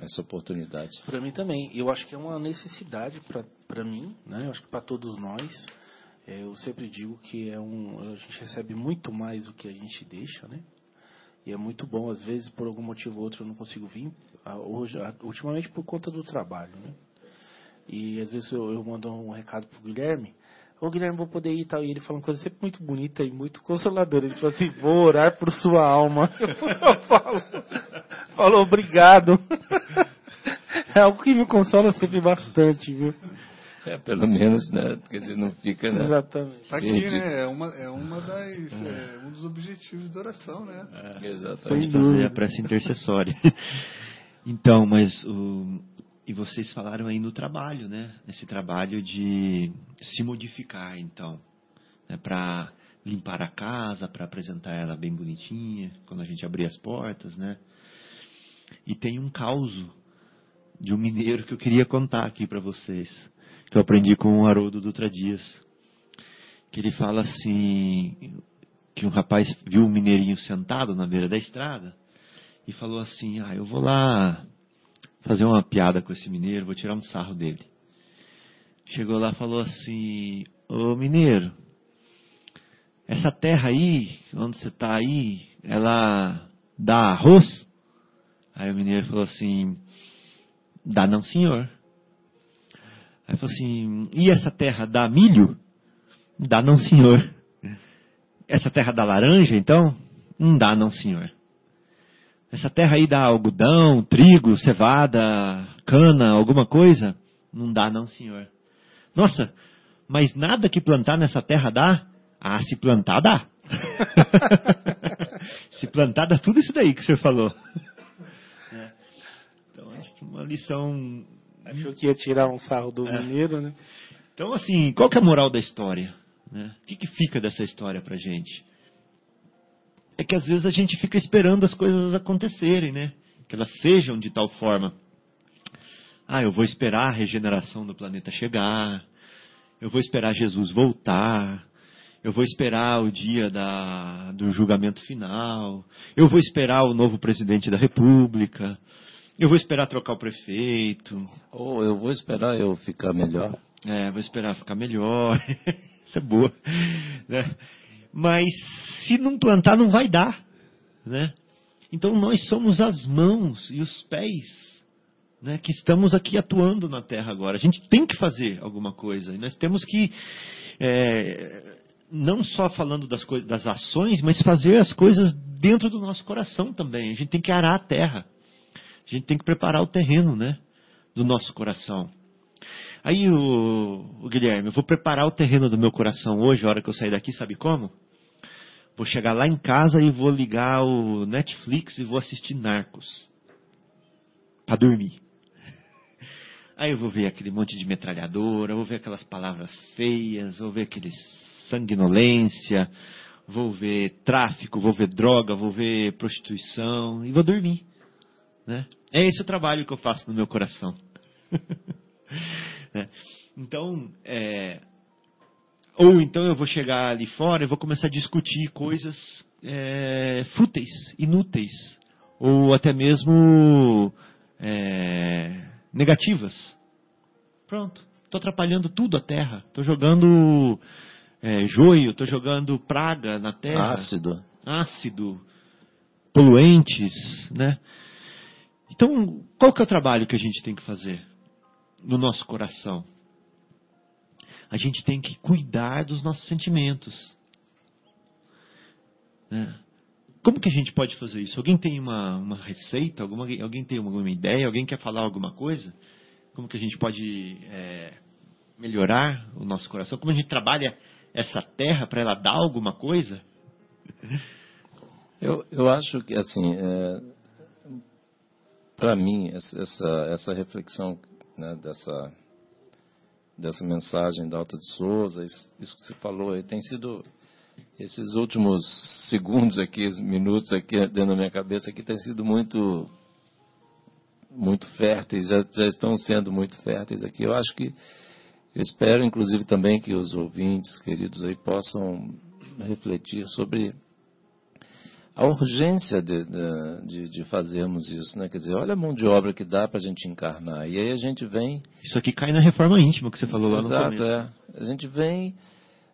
S3: essa oportunidade.
S2: Para mim também. Eu acho que é uma necessidade para mim, né? Eu acho que para todos nós. É, eu sempre digo que é um, a gente recebe muito mais do que a gente deixa, né? É muito bom. Às vezes, por algum motivo ou outro, eu não consigo vir. ah, Hoje, ah, ultimamente, por conta do trabalho, né? E às vezes eu, eu mando um recado pro Guilherme. Ô Guilherme, vou poder ir e tal. E ele fala uma coisa sempre muito bonita e muito consoladora. Ele fala assim: vou orar por sua alma. Eu falo, falo obrigado. É algo que me consola sempre bastante, viu?
S3: É, pelo menos, né? Quer dizer, não fica, né?
S2: Exatamente.
S4: Tá aqui, né? É, uma, é, uma das, é, um dos objetivos da oração, né?
S3: Exatamente.
S1: fazer a prece intercessória. então, mas o, e vocês falaram aí no trabalho, né? Nesse trabalho de se modificar, então, né? para limpar a casa, para apresentar ela bem bonitinha, quando a gente abrir as portas, né? E tem um caos de um mineiro que eu queria contar aqui para vocês, que eu aprendi com o Haroldo Dutra Dias, que ele fala assim, que um rapaz viu um mineirinho sentado na beira da estrada e falou assim: "Ah, eu vou lá fazer uma piada com esse mineiro, vou tirar um sarro dele. Chegou lá falou assim: Ô mineiro, essa terra aí, onde você está aí, ela dá arroz? Aí o mineiro falou assim: Dá não, senhor. Aí falou assim: E essa terra dá milho? Dá não, senhor. Essa terra dá laranja, então? Não dá não, senhor. Essa terra aí dá algodão, trigo, cevada, cana, alguma coisa? Não dá não, senhor. Nossa, mas nada que plantar nessa terra dá? Ah, se plantar dá. se plantar dá tudo isso daí que o senhor falou. É. Então, acho que uma lição.
S2: Achou que ia tirar um sarro do é. mineiro, né?
S1: Então, assim, qual que é a moral da história? Né? O que, que fica dessa história pra gente? É que às vezes a gente fica esperando as coisas acontecerem, né? Que elas sejam de tal forma. Ah, eu vou esperar a regeneração do planeta chegar. Eu vou esperar Jesus voltar. Eu vou esperar o dia da, do julgamento final. Eu vou esperar o novo presidente da República. Eu vou esperar trocar o prefeito.
S3: Ou eu vou esperar eu ficar melhor.
S1: É, vou esperar ficar melhor. Isso é boa. Né? Mas se não plantar, não vai dar. Né? Então nós somos as mãos e os pés né, que estamos aqui atuando na Terra agora. A gente tem que fazer alguma coisa. E nós temos que, é, não só falando das, das ações, mas fazer as coisas dentro do nosso coração também. A gente tem que arar a terra. A gente tem que preparar o terreno né, do nosso coração. Aí o, o, Guilherme, eu vou preparar o terreno do meu coração hoje, a hora que eu sair daqui, sabe como? Vou chegar lá em casa e vou ligar o Netflix e vou assistir Narcos. Para dormir. Aí eu vou ver aquele monte de metralhadora, vou ver aquelas palavras feias, vou ver aquele sanguinolência, vou ver tráfico, vou ver droga, vou ver prostituição e vou dormir. Né? É esse o trabalho que eu faço no meu coração. Né? Então, é, ou então eu vou chegar ali fora e vou começar a discutir coisas é, fúteis, inúteis, ou até mesmo é, negativas. Pronto, estou atrapalhando tudo a terra, estou jogando é, joio, estou jogando praga na terra.
S3: Ácido.
S1: Ácido, poluentes, né? Então, qual que é o trabalho que a gente tem que fazer? no nosso coração. A gente tem que cuidar dos nossos sentimentos. Né? Como que a gente pode fazer isso? Alguém tem uma, uma receita? Alguma, alguém tem alguma ideia? Alguém quer falar alguma coisa? Como que a gente pode é, melhorar o nosso coração? Como a gente trabalha essa terra para ela dar alguma coisa?
S3: Eu, eu acho que, assim, é, para mim, essa, essa reflexão né, dessa, dessa mensagem da Alta de Souza, isso, que você falou tem sido esses últimos segundos aqui, minutos aqui dentro da minha cabeça aqui, tem sido muito muito férteis, já, já estão sendo muito férteis aqui. Eu acho que, eu espero inclusive também que os ouvintes queridos aí possam refletir sobre a urgência de, de, de, fazermos isso, né? Quer dizer, olha a mão de obra que dá para a gente encarnar. E aí a gente vem.
S1: Isso aqui cai na reforma íntima que você falou lá
S3: Exato,
S1: no começo.
S3: Exato, é. A gente vem.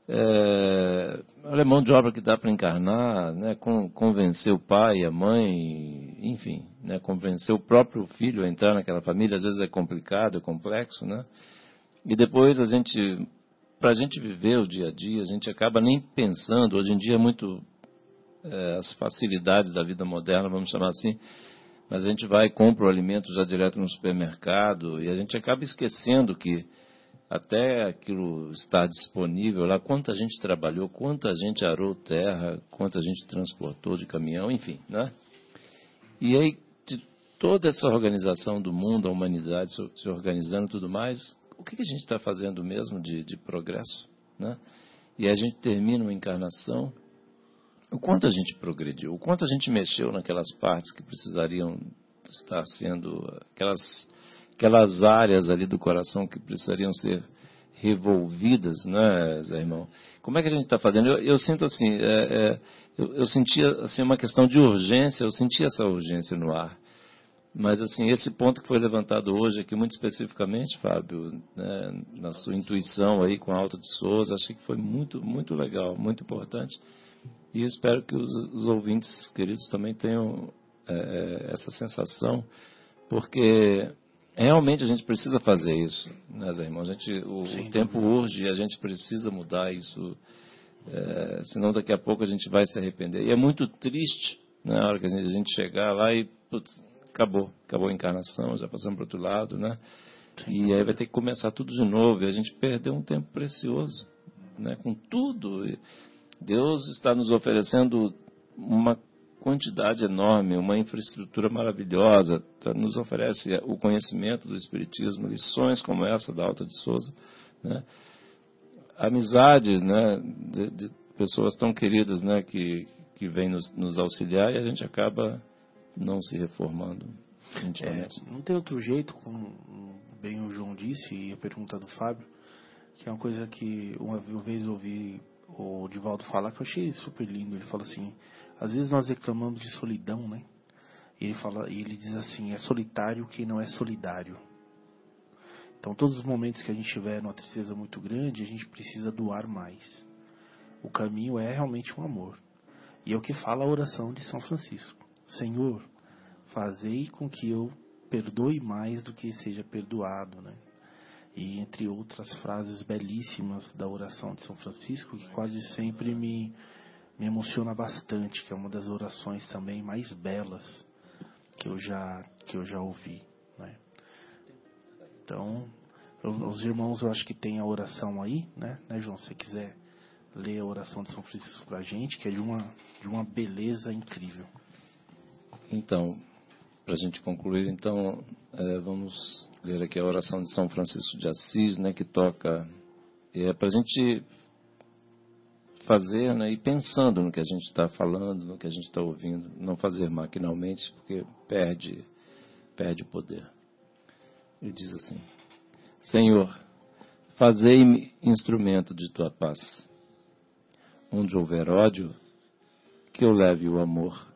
S3: É, olha a mão de obra que dá para encarnar, né? Com, convencer o pai, a mãe, enfim, né? convencer o próprio filho a entrar naquela família, às vezes é complicado, é complexo, né? E depois a gente, para a gente viver o dia a dia, a gente acaba nem pensando, hoje em dia é muito é, as facilidades da vida moderna, vamos chamar assim, mas a gente vai e compra o alimento já direto no supermercado e a gente acaba esquecendo que até aquilo estar disponível lá, quanta gente trabalhou, quanta gente arou terra, quanta gente transportou de caminhão, enfim, né? E aí, de toda essa organização do mundo, a humanidade se organizando e tudo mais, o que a gente está fazendo mesmo de, de progresso, né? E a gente termina uma encarnação o quanto a gente progrediu, o quanto a gente mexeu naquelas partes que precisariam estar sendo, aquelas, aquelas áreas ali do coração que precisariam ser revolvidas, né, Zé Irmão? Como é que a gente está fazendo? Eu, eu, sinto assim, é, é, eu, eu sentia assim, uma questão de urgência, eu sentia essa urgência no ar. Mas, assim, esse ponto que foi levantado hoje aqui, muito especificamente, Fábio, né, na sua intuição aí com a Alta de Souza, achei que foi muito, muito legal, muito importante. E espero que os, os ouvintes queridos também tenham é, essa sensação, porque realmente a gente precisa fazer isso, né, Zé irmão? A gente, o, o tempo urge e a gente precisa mudar isso, é, senão daqui a pouco a gente vai se arrepender. E é muito triste né, na hora que a gente, a gente chegar lá e putz, acabou, acabou a encarnação, já passamos para outro lado, né? Sim. E aí vai ter que começar tudo de novo e a gente perdeu um tempo precioso, né? Com tudo. Deus está nos oferecendo uma quantidade enorme, uma infraestrutura maravilhosa, tá, nos oferece o conhecimento do Espiritismo, lições como essa da Alta de Souza, né? amizade né? de, de pessoas tão queridas né? que, que vêm nos, nos auxiliar e a gente acaba não se reformando
S2: É, não tem outro jeito, como bem o João disse, e a pergunta do Fábio, que é uma coisa que uma vez ouvi o Divaldo falar que eu achei super lindo. Ele fala assim: às vezes nós reclamamos de solidão, né? E ele, fala, e ele diz assim: é solitário quem não é solidário. Então, todos os momentos que a gente tiver numa tristeza muito grande, a gente precisa doar mais. O caminho é realmente um amor. E é o que fala a oração de São Francisco. Senhor, fazei com que eu perdoe mais do que seja perdoado, né? E entre outras frases belíssimas da oração de São Francisco, que quase sempre me, me emociona bastante, que é uma das orações também mais belas que eu já, que eu já ouvi, né? Então, eu, os irmãos, eu acho que tem a oração aí, né, né João? Se quiser ler a oração de São Francisco para a gente, que é de uma, de uma beleza incrível.
S3: Então, para a gente concluir, então, é, vamos ler aqui a oração de São Francisco de Assis, né, que toca. É para a gente fazer né, e pensando no que a gente está falando, no que a gente está ouvindo, não fazer maquinalmente, porque perde, perde poder. Ele diz assim: Senhor, fazei-me instrumento de tua paz. Onde houver ódio, que eu leve o amor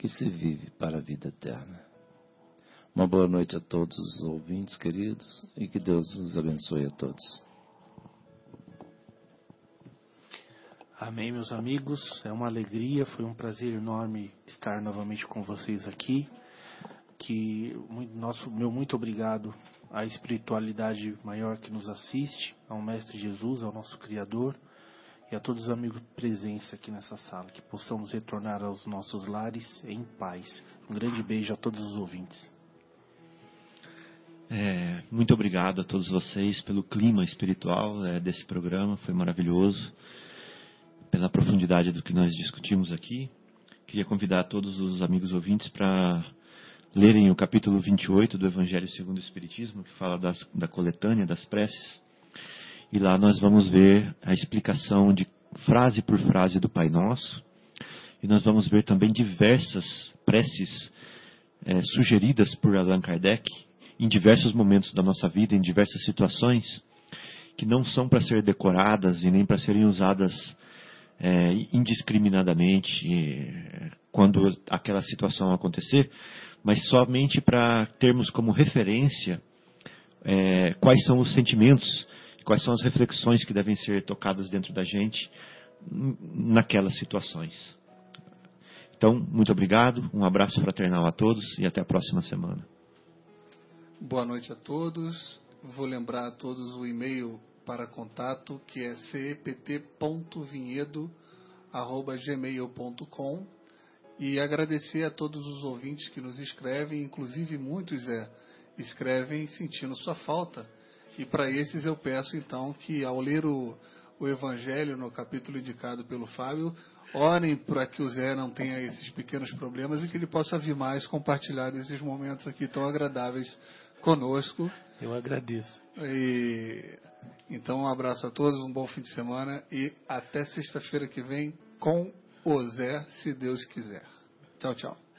S3: que se vive para a vida eterna. Uma boa noite a todos os ouvintes queridos e que Deus nos abençoe a todos.
S2: Amém, meus amigos. É uma alegria, foi um prazer enorme estar novamente com vocês aqui. Que nosso meu muito obrigado à espiritualidade maior que nos assiste, ao mestre Jesus, ao nosso criador e a todos os amigos presentes aqui nessa sala, que possamos retornar aos nossos lares em paz. Um grande beijo a todos os ouvintes.
S1: É, muito obrigado a todos vocês pelo clima espiritual é, desse programa, foi maravilhoso, pela profundidade do que nós discutimos aqui. Queria convidar todos os amigos ouvintes para lerem o capítulo 28 do Evangelho segundo o Espiritismo, que fala das, da coletânea das preces e lá nós vamos ver a explicação de frase por frase do Pai Nosso. E nós vamos ver também diversas preces é, sugeridas por Allan Kardec em diversos momentos da nossa vida, em diversas situações, que não são para ser decoradas e nem para serem usadas é, indiscriminadamente é, quando aquela situação acontecer, mas somente para termos como referência é, quais são os sentimentos quais são as reflexões que devem ser tocadas dentro da gente naquelas situações. Então, muito obrigado, um abraço fraternal a todos e até a próxima semana.
S4: Boa noite a todos. Vou lembrar a todos o e-mail para contato que é cept.vinhedo.gmail.com e agradecer a todos os ouvintes que nos escrevem, inclusive muitos é, escrevem sentindo sua falta. E para esses eu peço então que ao ler o, o Evangelho no capítulo indicado pelo Fábio, orem para que o Zé não tenha esses pequenos problemas e que ele possa vir mais compartilhar esses momentos aqui tão agradáveis conosco.
S2: Eu agradeço.
S4: E, então, um abraço a todos, um bom fim de semana e até sexta-feira que vem com o Zé, se Deus quiser. Tchau, tchau.